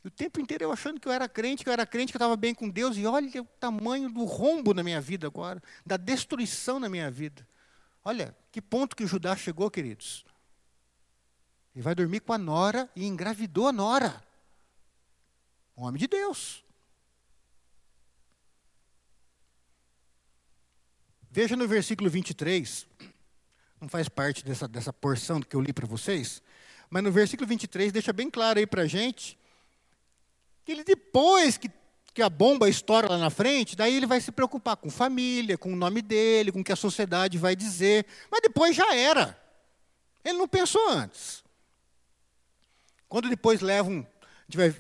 O tempo inteiro eu achando que eu era crente, que eu era crente, que eu estava bem com Deus, e olha o tamanho do rombo na minha vida agora, da destruição na minha vida. Olha, que ponto que o Judá chegou, queridos. Ele vai dormir com a nora e engravidou a nora. Um homem de Deus. Veja no versículo 23, não faz parte dessa, dessa porção que eu li para vocês, mas no versículo 23 deixa bem claro aí para a gente que ele depois que, que a bomba estoura lá na frente, daí ele vai se preocupar com família, com o nome dele, com o que a sociedade vai dizer. Mas depois já era. Ele não pensou antes. Quando depois levam,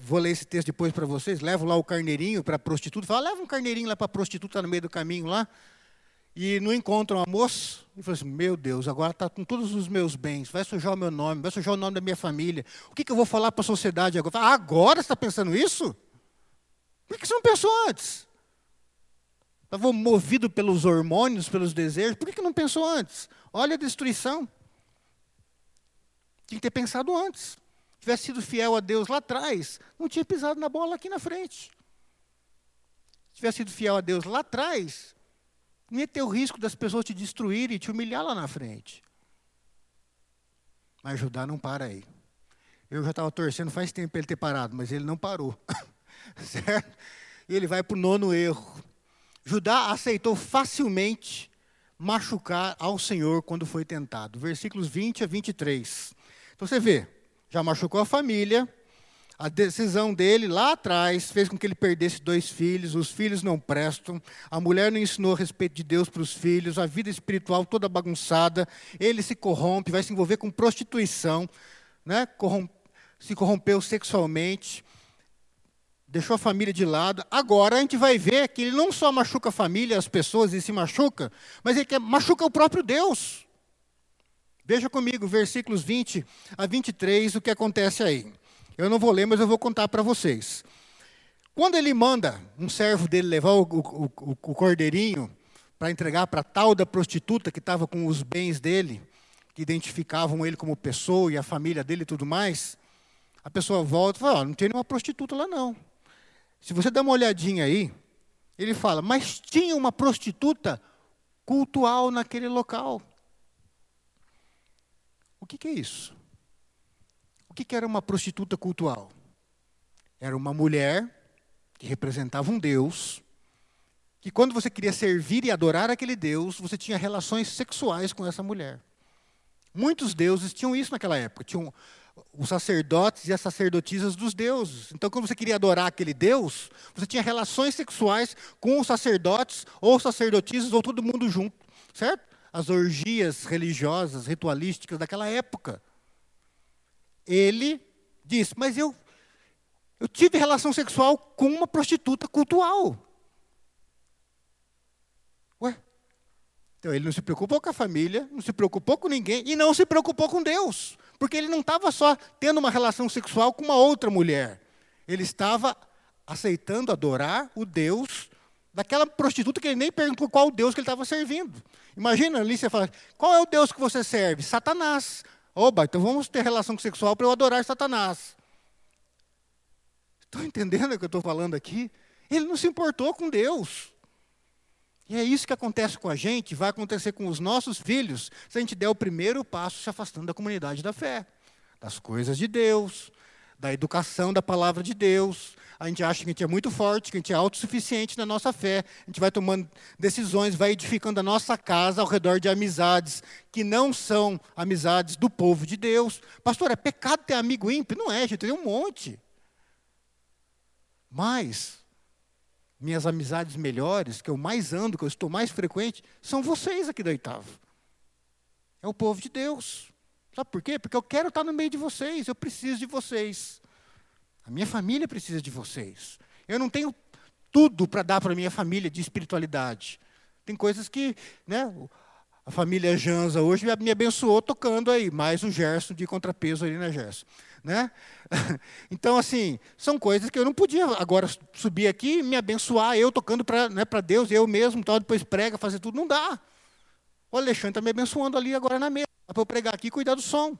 vou ler esse texto depois para vocês, levam lá o carneirinho para a prostituta, fala, leva um carneirinho lá para a prostituta no meio do caminho lá, e não encontram a moça, e fala assim, meu Deus, agora está com todos os meus bens, vai sujar o meu nome, vai sujar o nome da minha família. O que, que eu vou falar para a sociedade agora? Fala, agora você está pensando isso? Por que você não pensou antes? Estava movido pelos hormônios, pelos desejos, por que, que não pensou antes? Olha a destruição. Tinha que ter pensado antes. Se tivesse sido fiel a Deus lá atrás, não tinha pisado na bola aqui na frente. Se tivesse sido fiel a Deus lá atrás, ia ter o risco das pessoas te destruírem e te humilhar lá na frente. Mas Judá não para aí. Eu já estava torcendo faz tempo para ele ter parado, mas ele não parou. certo? E ele vai para o nono erro. Judá aceitou facilmente machucar ao Senhor quando foi tentado. Versículos 20 a 23. Então você vê, já machucou a família, a decisão dele lá atrás fez com que ele perdesse dois filhos, os filhos não prestam, a mulher não ensinou a respeito de Deus para os filhos, a vida espiritual toda bagunçada, ele se corrompe, vai se envolver com prostituição. né, se corrompeu sexualmente, deixou a família de lado. Agora a gente vai ver que ele não só machuca a família, as pessoas e se machuca, mas ele machuca o próprio Deus. Veja comigo, versículos 20 a 23, o que acontece aí. Eu não vou ler, mas eu vou contar para vocês. Quando ele manda um servo dele levar o, o, o, cordeirinho para entregar para tal da prostituta que estava com os bens dele, que identificavam ele como pessoa e a família dele e tudo mais, a pessoa volta e fala: oh, não tem nenhuma prostituta lá não. Se você der uma olhadinha aí, ele fala: mas tinha uma prostituta cultual naquele local. O que, que é isso? O que, era uma prostituta cultual? Era uma mulher que representava um Deus, que quando você queria servir e adorar aquele Deus, você tinha relações sexuais com essa mulher. Muitos deuses tinham isso naquela época. Tinham os sacerdotes e as sacerdotisas dos deuses. Então, quando você queria adorar aquele Deus, você tinha relações sexuais com os sacerdotes, ou sacerdotisas, ou todo mundo junto, certo? As orgias religiosas, ritualísticas daquela época. Ele disse: Mas eu, eu tive relação sexual com uma prostituta cultual. Ué? Então ele não se preocupou com a família, não se preocupou com ninguém e não se preocupou com Deus. Porque ele não estava só tendo uma relação sexual com uma outra mulher. Ele estava aceitando adorar o Deus daquela prostituta que ele nem perguntou qual Deus que ele estava servindo. Imagina ali você fala, qual é o Deus que você serve? Satanás. Oba, então vamos ter relação sexual para eu adorar Satanás. Estão entendendo o que eu estou falando aqui? Ele não se importou com Deus. E é isso que acontece com a gente, vai acontecer com os nossos filhos, se a gente der o primeiro passo se afastando da comunidade da fé, das coisas de Deus, da educação da palavra de Deus. A gente acha que a gente é muito forte, que a gente é autossuficiente na nossa fé. A gente vai tomando decisões, vai edificando a nossa casa ao redor de amizades que não são amizades do povo de Deus. Pastor, é pecado ter amigo ímpio? Não é, gente, tem um monte. Mas minhas amizades melhores, que eu mais ando, que eu estou mais frequente, são vocês aqui da oitava. É o povo de Deus. Sabe por quê? Porque eu quero estar no meio de vocês, eu preciso de vocês. A minha família precisa de vocês. Eu não tenho tudo para dar para a minha família de espiritualidade. Tem coisas que, né, a família Janza hoje me abençoou tocando aí, mais o Gerson de contrapeso ali, né, Gerson? Né? Então, assim, são coisas que eu não podia agora subir aqui e me abençoar, eu tocando para né, Deus, eu mesmo, tal, depois prega, fazer tudo, não dá. O Alexandre está me abençoando ali agora na mesa, para eu pregar aqui e cuidar do som.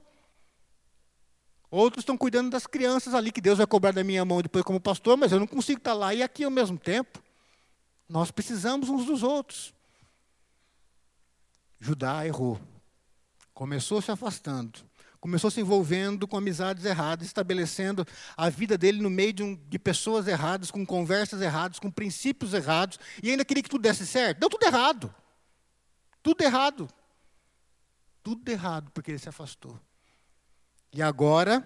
Outros estão cuidando das crianças ali, que Deus vai cobrar da minha mão depois como pastor, mas eu não consigo estar lá e aqui ao mesmo tempo. Nós precisamos uns dos outros. Judá errou. Começou se afastando começou se envolvendo com amizades erradas, estabelecendo a vida dele no meio de, um, de, pessoas erradas, com conversas erradas, com princípios errados, e ainda queria que tudo desse certo. Deu tudo errado. Tudo errado. Tudo errado, porque ele se afastou. E agora,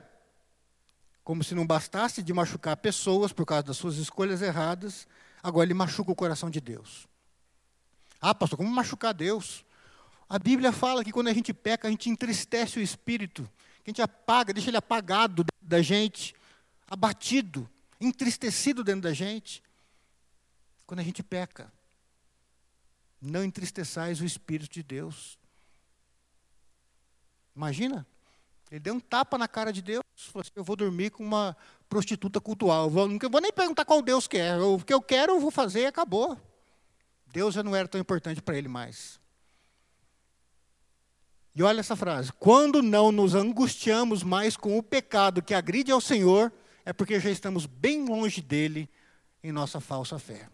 como se não bastasse de machucar pessoas por causa das suas escolhas erradas, agora ele machuca o coração de Deus. Ah, pastor, como machucar Deus? A Bíblia fala que quando a gente peca, a gente entristece o espírito, que a gente apaga, deixa ele apagado da gente, abatido, entristecido dentro da gente. Quando a gente peca, não entristeçais o espírito de Deus. Imagina, ele deu um tapa na cara de Deus, falou assim, eu vou dormir com uma prostituta cultual, eu vou, não vou nem perguntar qual Deus quer, o que eu quero eu vou fazer e acabou. Deus já não era tão importante para ele mais. E olha essa frase: quando não nos angustiamos mais com o pecado que agride ao Senhor, é porque já estamos bem longe dele em nossa falsa fé.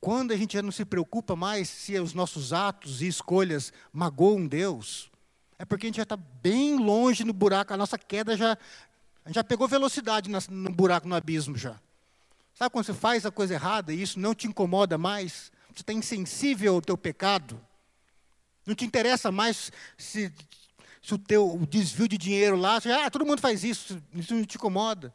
Quando a gente já não se preocupa mais se os nossos atos e escolhas magoam Deus, é porque a gente já está bem longe no buraco, a nossa queda já, já pegou velocidade no buraco, no abismo já. Sabe quando você faz a coisa errada e isso não te incomoda mais? Você está insensível ao teu pecado? Não te interessa mais se, se o teu desvio de dinheiro lá, se, ah, todo mundo faz isso, isso não te incomoda.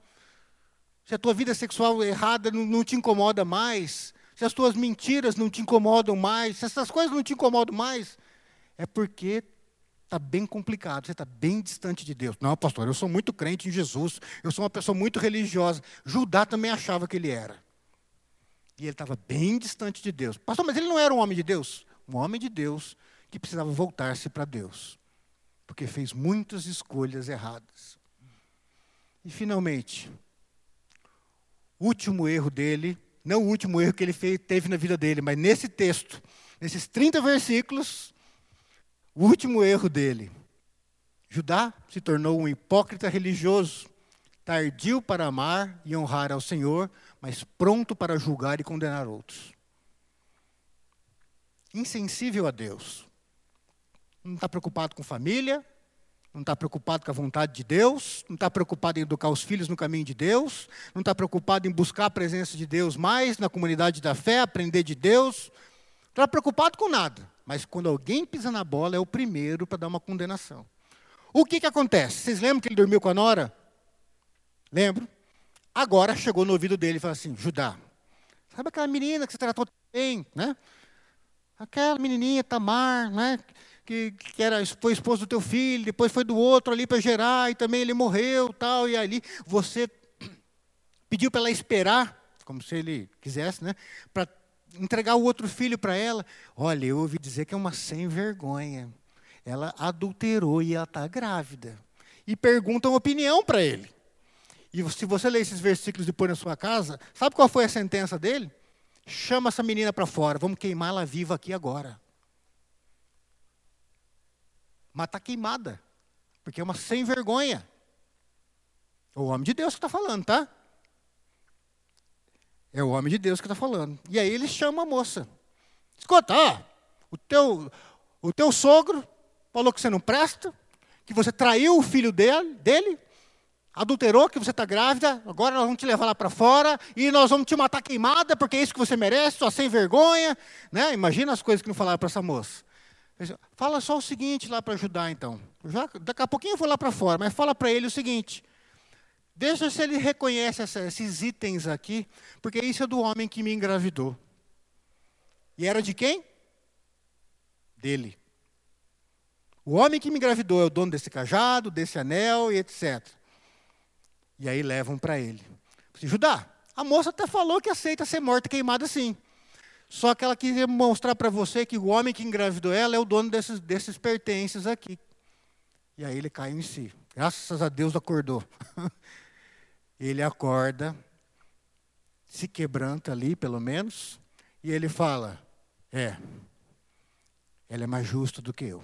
Se a tua vida sexual errada não, não te incomoda mais, se as tuas mentiras não te incomodam mais, se essas coisas não te incomodam mais, é porque está bem complicado, você está bem distante de Deus. Não, pastor, eu sou muito crente em Jesus, eu sou uma pessoa muito religiosa. Judá também achava que ele era. E ele estava bem distante de Deus. Pastor, mas ele não era um homem de Deus? Um homem de Deus que precisava voltar-se para Deus, porque fez muitas escolhas erradas. E finalmente, último erro dele, não o último erro que ele fez, teve na vida dele, mas nesse texto, nesses 30 versículos, o último erro dele. Judá se tornou um hipócrita religioso, tardio para amar e honrar ao Senhor, mas pronto para julgar e condenar outros. Insensível a Deus. Não está preocupado com família, não está preocupado com a vontade de Deus, não está preocupado em educar os filhos no caminho de Deus, não está preocupado em buscar a presença de Deus mais na comunidade da fé, aprender de Deus, não está preocupado com nada. Mas quando alguém pisa na bola, é o primeiro para dar uma condenação. O que, que acontece? Vocês lembram que ele dormiu com a Nora? Lembro. Agora chegou no ouvido dele e falou assim: Judá, sabe aquela menina que você tratou bem, né? Aquela menininha, Tamar, né? Que, que era, foi esposo do teu filho, depois foi do outro ali para gerar, e também ele morreu, tal, e ali você pediu para ela esperar, como se ele quisesse, né? Para entregar o outro filho para ela. Olha, eu ouvi dizer que é uma sem vergonha. Ela adulterou e ela está grávida. E perguntam opinião para ele. E se você ler esses versículos depois na sua casa, sabe qual foi a sentença dele? Chama essa menina para fora, vamos queimar ela viva aqui agora. Mas está queimada, porque é uma sem vergonha. O homem de Deus que está falando, tá? É o homem de Deus que está falando. E aí ele chama a moça. Escuta, ó, o teu, o teu sogro falou que você não presta, que você traiu o filho dele, dele adulterou, que você está grávida, agora nós vamos te levar lá para fora e nós vamos te matar queimada, porque é isso que você merece, só sem vergonha. Né? Imagina as coisas que não falaram para essa moça. Fala só o seguinte lá para ajudar, então. Já, daqui a pouquinho eu vou lá para fora, mas fala para ele o seguinte: Deixa se ele reconhece essa, esses itens aqui, porque isso é do homem que me engravidou. E era de quem? Dele. O homem que me engravidou é o dono desse cajado, desse anel e etc. E aí levam para ele. Judá, a moça até falou que aceita ser morta queimada sim. Só que ela queria mostrar para você que o homem que engravidou ela é o dono desses, desses pertences aqui. E aí ele cai em si. Graças a Deus acordou. ele acorda, se quebranta ali, pelo menos, e ele fala: É, ela é mais justa do que eu.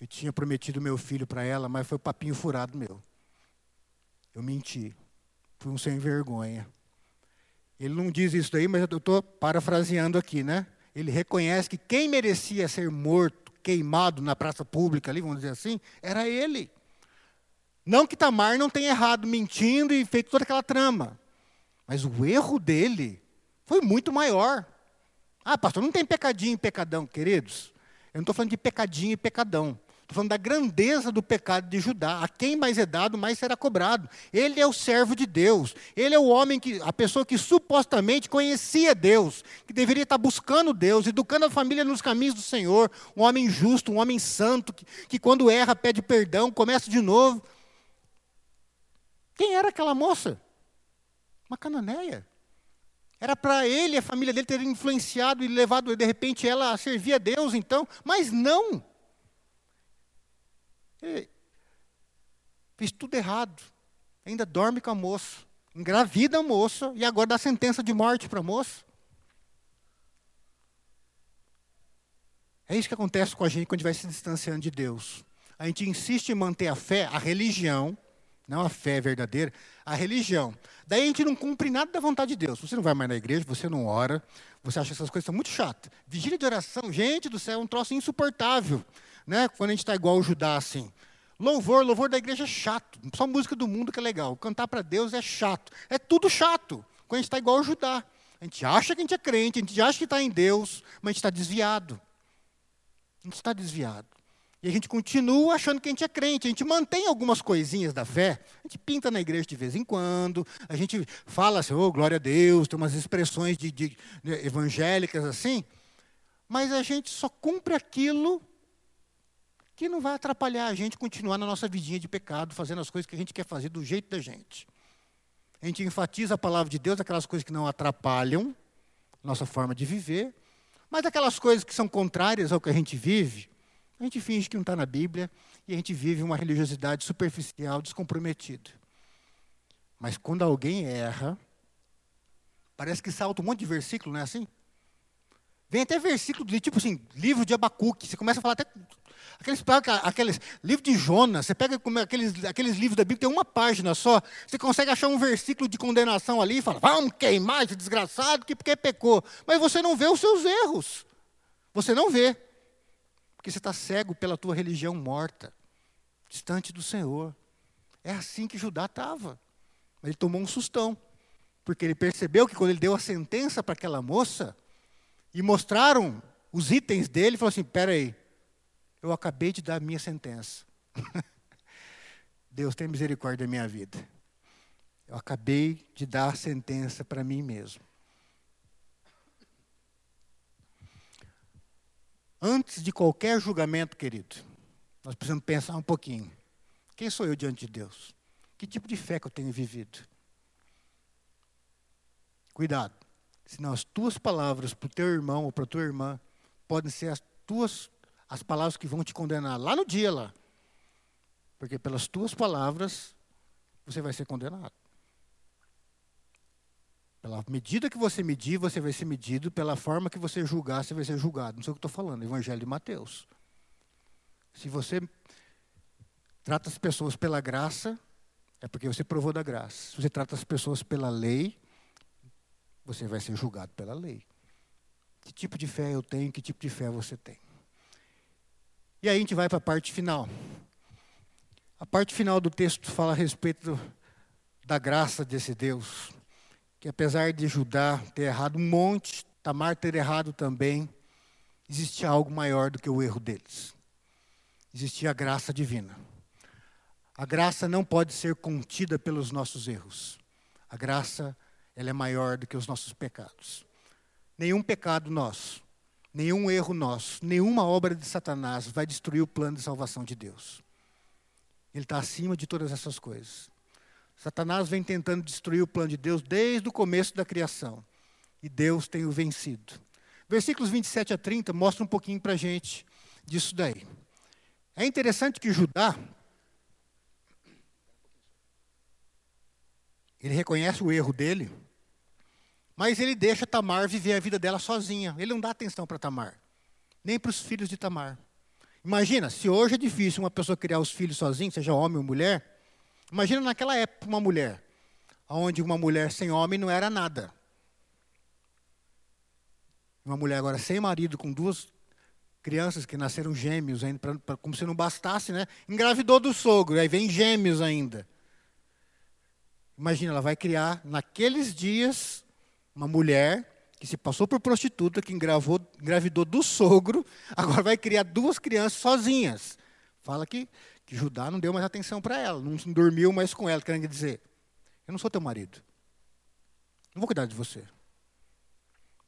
Eu tinha prometido meu filho para ela, mas foi papinho furado meu. Eu menti. Fui um sem vergonha. Ele não diz isso daí, mas eu estou parafraseando aqui, né? Ele reconhece que quem merecia ser morto, queimado na praça pública ali, vamos dizer assim, era ele. Não que Tamar não tenha errado, mentindo e feito toda aquela trama. Mas o erro dele foi muito maior. Ah, pastor, não tem pecadinho e pecadão, queridos. Eu não estou falando de pecadinho e pecadão. Estou falando da grandeza do pecado de Judá. A quem mais é dado, mais será cobrado. Ele é o servo de Deus. Ele é o homem que, a pessoa que supostamente conhecia Deus, que deveria estar buscando Deus, educando a família nos caminhos do Senhor. Um homem justo, um homem santo, que, que quando erra pede perdão, começa de novo. Quem era aquela moça? Uma cananeia. Era para ele, a família dele, ter influenciado e levado, de repente, ela a servir a Deus, então. Mas não. Fez tudo errado. Ainda dorme com a moça. Engravida a moça e agora dá sentença de morte para a moça. É isso que acontece com a gente quando a gente vai se distanciando de Deus. A gente insiste em manter a fé, a religião, não a fé verdadeira, a religião. Daí a gente não cumpre nada da vontade de Deus. Você não vai mais na igreja, você não ora, você acha essas coisas são muito chatas. Vigília de oração, gente do céu, é um troço insuportável. Né? Quando a gente está igual o Judá assim. Louvor, louvor da igreja é chato. Só música do mundo que é legal. Cantar para Deus é chato. É tudo chato. Quando a gente está igual o Judá. A gente acha que a gente é crente, a gente acha que está em Deus, mas a gente está desviado. A gente está desviado. E a gente continua achando que a gente é crente. A gente mantém algumas coisinhas da fé. A gente pinta na igreja de vez em quando. A gente fala assim, oh, glória a Deus. Tem umas expressões de, de, de evangélicas assim. Mas a gente só cumpre aquilo que não vai atrapalhar a gente continuar na nossa vidinha de pecado, fazendo as coisas que a gente quer fazer do jeito da gente. A gente enfatiza a palavra de Deus, aquelas coisas que não atrapalham nossa forma de viver, mas aquelas coisas que são contrárias ao que a gente vive, a gente finge que não está na Bíblia e a gente vive uma religiosidade superficial, descomprometida. Mas quando alguém erra, parece que salta um monte de versículo, não é assim? Vem até versículo de tipo assim, livro de Abacuque. Você começa a falar até. Aqueles, aqueles livro de Jonas, você pega aqueles, aqueles livros da Bíblia, tem uma página só, você consegue achar um versículo de condenação ali e fala, vamos queimar esse desgraçado que porque pecou. Mas você não vê os seus erros. Você não vê. Porque você está cego pela tua religião morta, distante do Senhor. É assim que Judá estava. Ele tomou um sustão. Porque ele percebeu que quando ele deu a sentença para aquela moça, e mostraram os itens dele, ele falou assim: peraí, eu acabei de dar a minha sentença. Deus tem misericórdia da minha vida. Eu acabei de dar a sentença para mim mesmo. Antes de qualquer julgamento, querido, nós precisamos pensar um pouquinho. Quem sou eu diante de Deus? Que tipo de fé que eu tenho vivido? Cuidado. Senão as tuas palavras para o teu irmão ou para a tua irmã podem ser as tuas as palavras que vão te condenar lá no dia lá. Porque pelas tuas palavras você vai ser condenado. Pela medida que você medir, você vai ser medido. Pela forma que você julgar, você vai ser julgado. Não sei o que estou falando, Evangelho de Mateus. Se você trata as pessoas pela graça, é porque você provou da graça. Se você trata as pessoas pela lei, você vai ser julgado pela lei. Que tipo de fé eu tenho, que tipo de fé você tem. E aí a gente vai para a parte final. A parte final do texto fala a respeito da graça desse Deus, que apesar de Judá ter errado um monte, Tamar ter errado também, existia algo maior do que o erro deles. Existia a graça divina. A graça não pode ser contida pelos nossos erros. A graça ela é maior do que os nossos pecados. Nenhum pecado nosso, nenhum erro nosso, nenhuma obra de Satanás vai destruir o plano de salvação de Deus. Ele está acima de todas essas coisas. Satanás vem tentando destruir o plano de Deus desde o começo da criação. E Deus tem o vencido. Versículos 27 a 30 mostram um pouquinho para a gente disso daí. É interessante que Judá, ele reconhece o erro dele, mas ele deixa Tamar viver a vida dela sozinha. Ele não dá atenção para Tamar, nem para os filhos de Tamar. Imagina, se hoje é difícil uma pessoa criar os filhos sozinha, seja homem ou mulher, imagina naquela época uma mulher, onde uma mulher sem homem não era nada. Uma mulher agora sem marido, com duas crianças que nasceram gêmeos, ainda, pra, pra, como se não bastasse, né? Engravidou do sogro, aí vem gêmeos ainda. Imagina, ela vai criar naqueles dias uma mulher que se passou por prostituta, que engravou, engravidou do sogro, agora vai criar duas crianças sozinhas. Fala que, que Judá não deu mais atenção para ela, não dormiu mais com ela, querendo dizer, eu não sou teu marido. Não vou cuidar de você.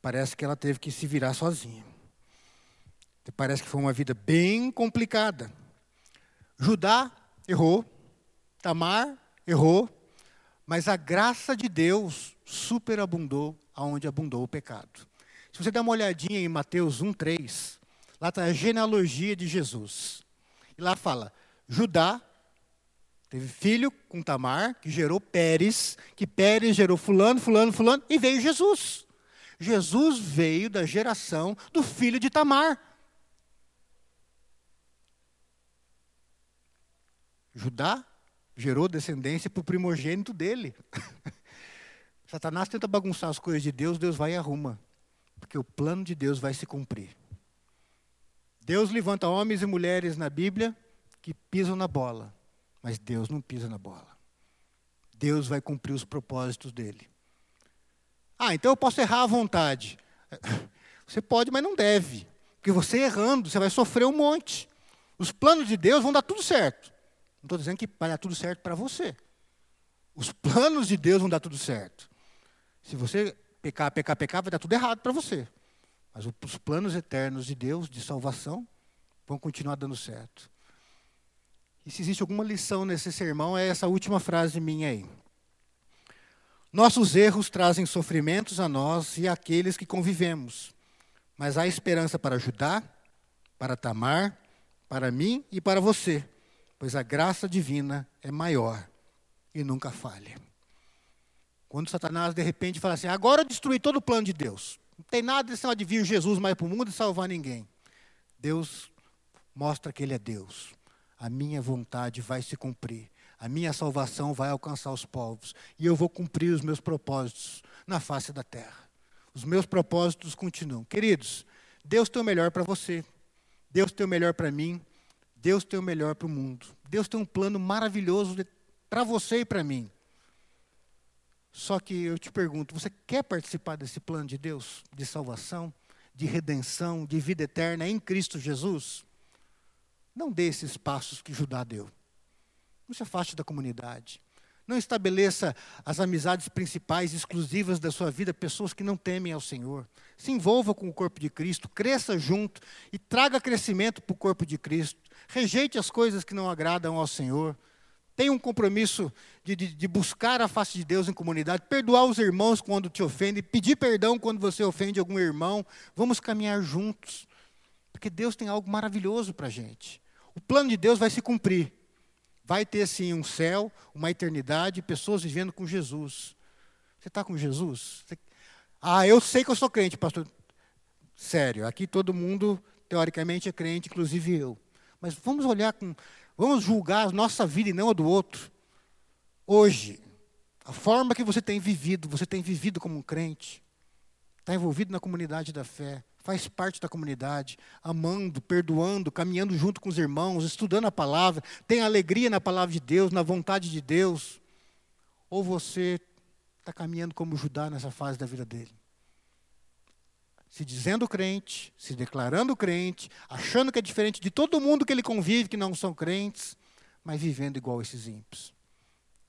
Parece que ela teve que se virar sozinha. Parece que foi uma vida bem complicada. Judá errou, Tamar errou, mas a graça de Deus superabundou aonde abundou o pecado. Se você der uma olhadinha em Mateus 1:3, lá está a genealogia de Jesus. E lá fala: Judá teve filho com Tamar, que gerou Pérez, que Pérez gerou fulano, fulano, fulano, e veio Jesus. Jesus veio da geração do filho de Tamar. Judá gerou descendência para o primogênito dele. Satanás tenta bagunçar as coisas de Deus, Deus vai e arruma. Porque o plano de Deus vai se cumprir. Deus levanta homens e mulheres na Bíblia que pisam na bola. Mas Deus não pisa na bola. Deus vai cumprir os propósitos dele. Ah, então eu posso errar à vontade. Você pode, mas não deve. Porque você errando, você vai sofrer um monte. Os planos de Deus vão dar tudo certo. Não estou dizendo que vai dar tudo certo para você. Os planos de Deus vão dar tudo certo. Se você pecar, pecar, pecar, vai dar tudo errado para você. Mas os planos eternos de Deus, de salvação, vão continuar dando certo. E se existe alguma lição nesse sermão, é essa última frase minha aí. Nossos erros trazem sofrimentos a nós e àqueles que convivemos, mas há esperança para ajudar, para Tamar, para mim e para você, pois a graça divina é maior e nunca falha. Quando Satanás de repente fala assim: agora eu destruí todo o plano de Deus, não tem nada de de vir Jesus mais para o mundo e salvar ninguém. Deus mostra que Ele é Deus. A minha vontade vai se cumprir. A minha salvação vai alcançar os povos. E eu vou cumprir os meus propósitos na face da terra. Os meus propósitos continuam. Queridos, Deus tem o melhor para você. Deus tem o melhor para mim. Deus tem o melhor para o mundo. Deus tem um plano maravilhoso para você e para mim. Só que eu te pergunto, você quer participar desse plano de Deus, de salvação, de redenção, de vida eterna em Cristo Jesus? Não dê esses passos que Judá deu. Não se afaste da comunidade. Não estabeleça as amizades principais, exclusivas da sua vida, pessoas que não temem ao Senhor. Se envolva com o corpo de Cristo, cresça junto e traga crescimento para o corpo de Cristo. Rejeite as coisas que não agradam ao Senhor. Tenha um compromisso de, de, de, buscar a face de Deus em comunidade, perdoar os irmãos quando te ofendem, pedir perdão quando você ofende algum irmão. Vamos caminhar juntos, porque Deus tem algo maravilhoso para a gente. O plano de Deus vai se cumprir. Vai ter sim um céu, uma eternidade, pessoas vivendo com Jesus. Você está com Jesus? Você... Ah, eu sei que eu sou crente, pastor. Sério, aqui todo mundo, teoricamente, é crente, inclusive eu. Mas vamos olhar com Vamos julgar a nossa vida e não a do outro. Hoje, a forma que você tem vivido, você tem vivido como um crente, está envolvido na comunidade da fé, faz parte da comunidade, amando, perdoando, caminhando junto com os irmãos, estudando a palavra, tem alegria na palavra de Deus, na vontade de Deus. Ou você está caminhando como Judá nessa fase da vida dele? se dizendo crente, se declarando crente, achando que é diferente de todo mundo que ele convive, que não são crentes, mas vivendo igual esses ímpios.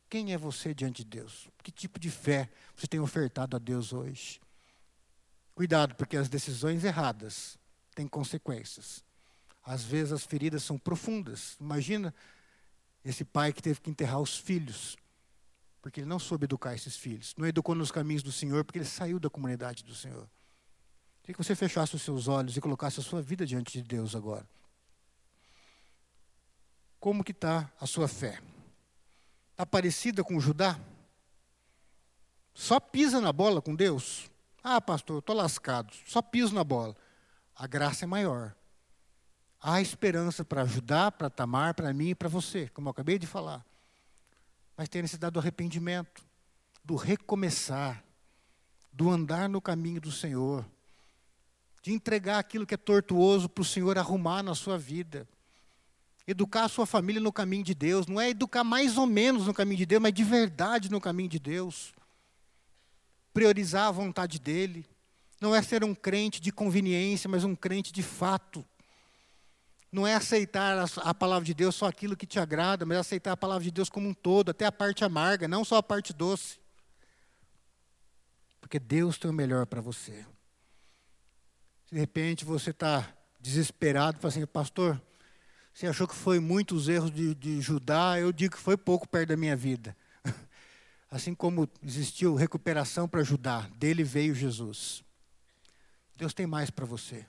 Quem é você diante de Deus? Que tipo de fé você tem ofertado a Deus hoje? Cuidado, porque as decisões erradas têm consequências. Às vezes as feridas são profundas. Imagina esse pai que teve que enterrar os filhos, porque ele não soube educar esses filhos. Não educou nos caminhos do Senhor, porque ele saiu da comunidade do Senhor. Queria que você fechasse os seus olhos e colocasse a sua vida diante de Deus agora. Como que está a sua fé? Está parecida com Judá? Só pisa na bola com Deus? Ah, pastor, estou lascado. Só piso na bola. A graça é maior. Há esperança para ajudar, para Tamar, para mim e para você, como eu acabei de falar. Mas tem necessidade do arrependimento, do recomeçar, do andar no caminho do Senhor de entregar aquilo que é tortuoso para o Senhor arrumar na sua vida. Educar a sua família no caminho de Deus. Não é educar mais ou menos no caminho de Deus, mas de verdade no caminho de Deus. Priorizar a vontade dEle. Não é ser um crente de conveniência, mas um crente de fato. Não é aceitar a, palavra de Deus só aquilo que te agrada, mas aceitar a palavra de Deus como um todo, até a parte amarga, não só a parte doce. Porque Deus tem o melhor para você. De repente você está desesperado, fala assim, pastor, você achou que foi muitos erros de, de Judá, eu digo que foi pouco perto da minha vida. Assim como existiu recuperação para Judá, dele veio Jesus. Deus tem mais para você.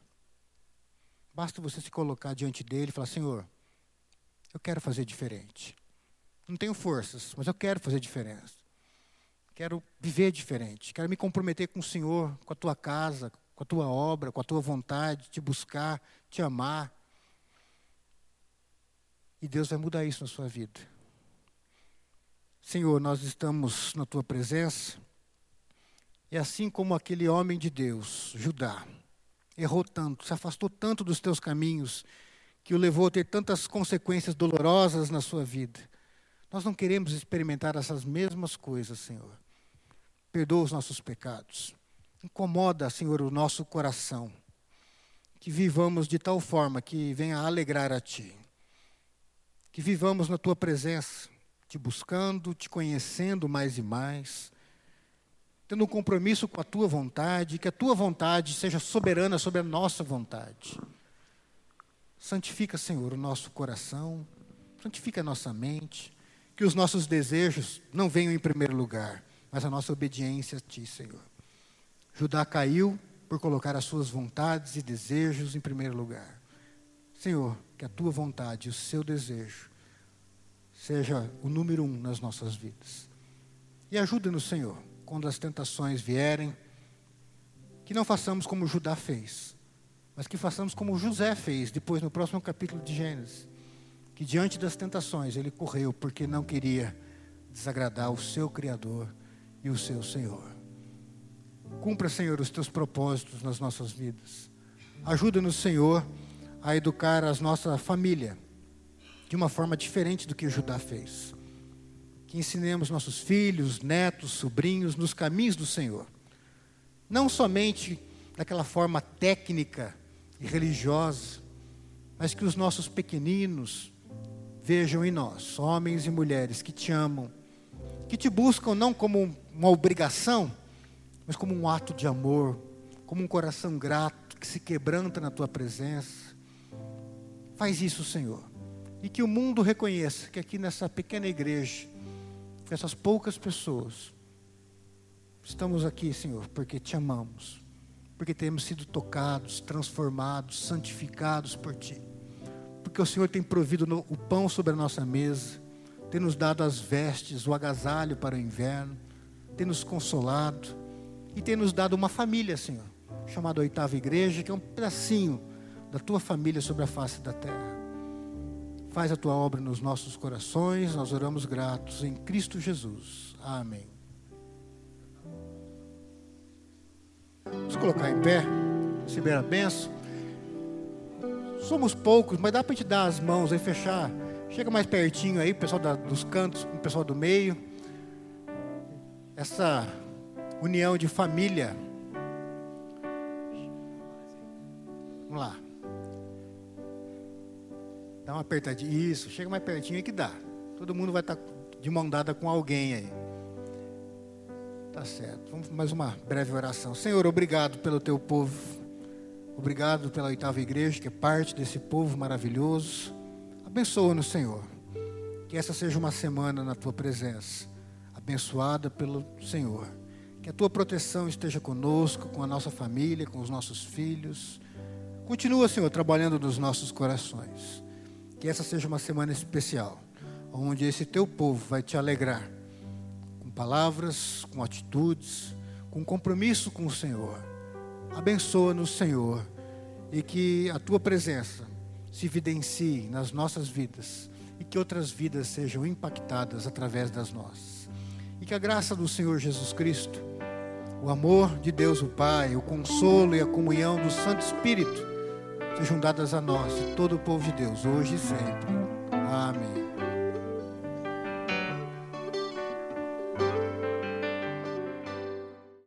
Basta você se colocar diante dele e falar: Senhor, eu quero fazer diferente. Não tenho forças, mas eu quero fazer diferença. Quero viver diferente. Quero me comprometer com o Senhor, com a tua casa, com a tua obra, com a tua vontade, te buscar, te amar. E Deus vai mudar isso na sua vida. Senhor, nós estamos na tua presença. E assim como aquele homem de Deus, Judá, errou tanto, se afastou tanto dos teus caminhos, que o levou a ter tantas consequências dolorosas na sua vida. Nós não queremos experimentar essas mesmas coisas, Senhor. Perdoa os nossos pecados. Incomoda, Senhor, o nosso coração. Que vivamos de tal forma que venha alegrar a Ti. Que vivamos na Tua presença, te buscando, te conhecendo mais e mais. Tendo um compromisso com a Tua vontade, que a Tua vontade seja soberana sobre a nossa vontade. Santifica, Senhor, o nosso coração. santifica a nossa mente, que os nossos desejos não venham em primeiro lugar, mas a nossa obediência a Ti, Senhor. Judá caiu por colocar as suas vontades e desejos em primeiro lugar. Senhor, que a Tua vontade, o seu desejo, seja o número um nas nossas vidas. E ajuda-nos, Senhor, quando as tentações vierem, que não façamos como Judá fez, mas que façamos como José fez, depois no próximo capítulo de Gênesis, que diante das tentações ele correu porque não queria desagradar o seu Criador e o seu Senhor. Cumpra, Senhor, os teus propósitos nas nossas vidas. Ajuda-nos, Senhor, a educar a nossa família de uma forma diferente do que Judá fez. Que ensinemos nossos filhos, netos, sobrinhos nos caminhos do Senhor. Não somente daquela forma técnica e religiosa, mas que os nossos pequeninos vejam em nós, homens e mulheres que te amam, que te buscam não como uma obrigação, mas como um ato de amor, como um coração grato que se quebranta na tua presença. Faz isso, Senhor. E que o mundo reconheça que aqui nessa pequena igreja, com essas poucas pessoas, estamos aqui, Senhor, porque te amamos porque temos sido tocados, transformados, santificados por Ti. Porque o Senhor tem provido no, o pão sobre a nossa mesa, tem nos dado as vestes, o agasalho para o inverno, tem nos consolado e tem nos dado uma família, Senhor, chamada Oitava Igreja, que é um pedacinho da Tua família sobre a face da terra. Faz a Tua obra nos nossos corações, nós oramos gratos em Cristo Jesus. Amém. Vamos colocar em pé, receber a benção. Somos poucos, mas dá para te dar as mãos aí, fechar. Chega mais pertinho aí, pessoal da, dos cantos, o pessoal do meio. Essa união de família. Vamos lá. Dá uma apertadinha. Isso, chega mais pertinho que dá. Todo mundo vai estar tá de mão dada com alguém aí. Tá certo. Vamos mais uma breve oração. Senhor, obrigado pelo teu povo. Obrigado pela oitava igreja, que é parte desse povo maravilhoso. Abençoa-nos, Senhor. Que essa seja uma semana na tua presença, abençoada pelo Senhor. Que a tua proteção esteja conosco, com a nossa família, com os nossos filhos. Continua, Senhor, trabalhando nos nossos corações. Que essa seja uma semana especial, onde esse teu povo vai te alegrar palavras, com atitudes, com compromisso com o Senhor. Abençoa-nos, Senhor, e que a tua presença se evidencie nas nossas vidas e que outras vidas sejam impactadas através das nossas. E que a graça do Senhor Jesus Cristo, o amor de Deus o Pai, o consolo e a comunhão do Santo Espírito sejam dadas a nós todo o povo de Deus, hoje e sempre. Amém.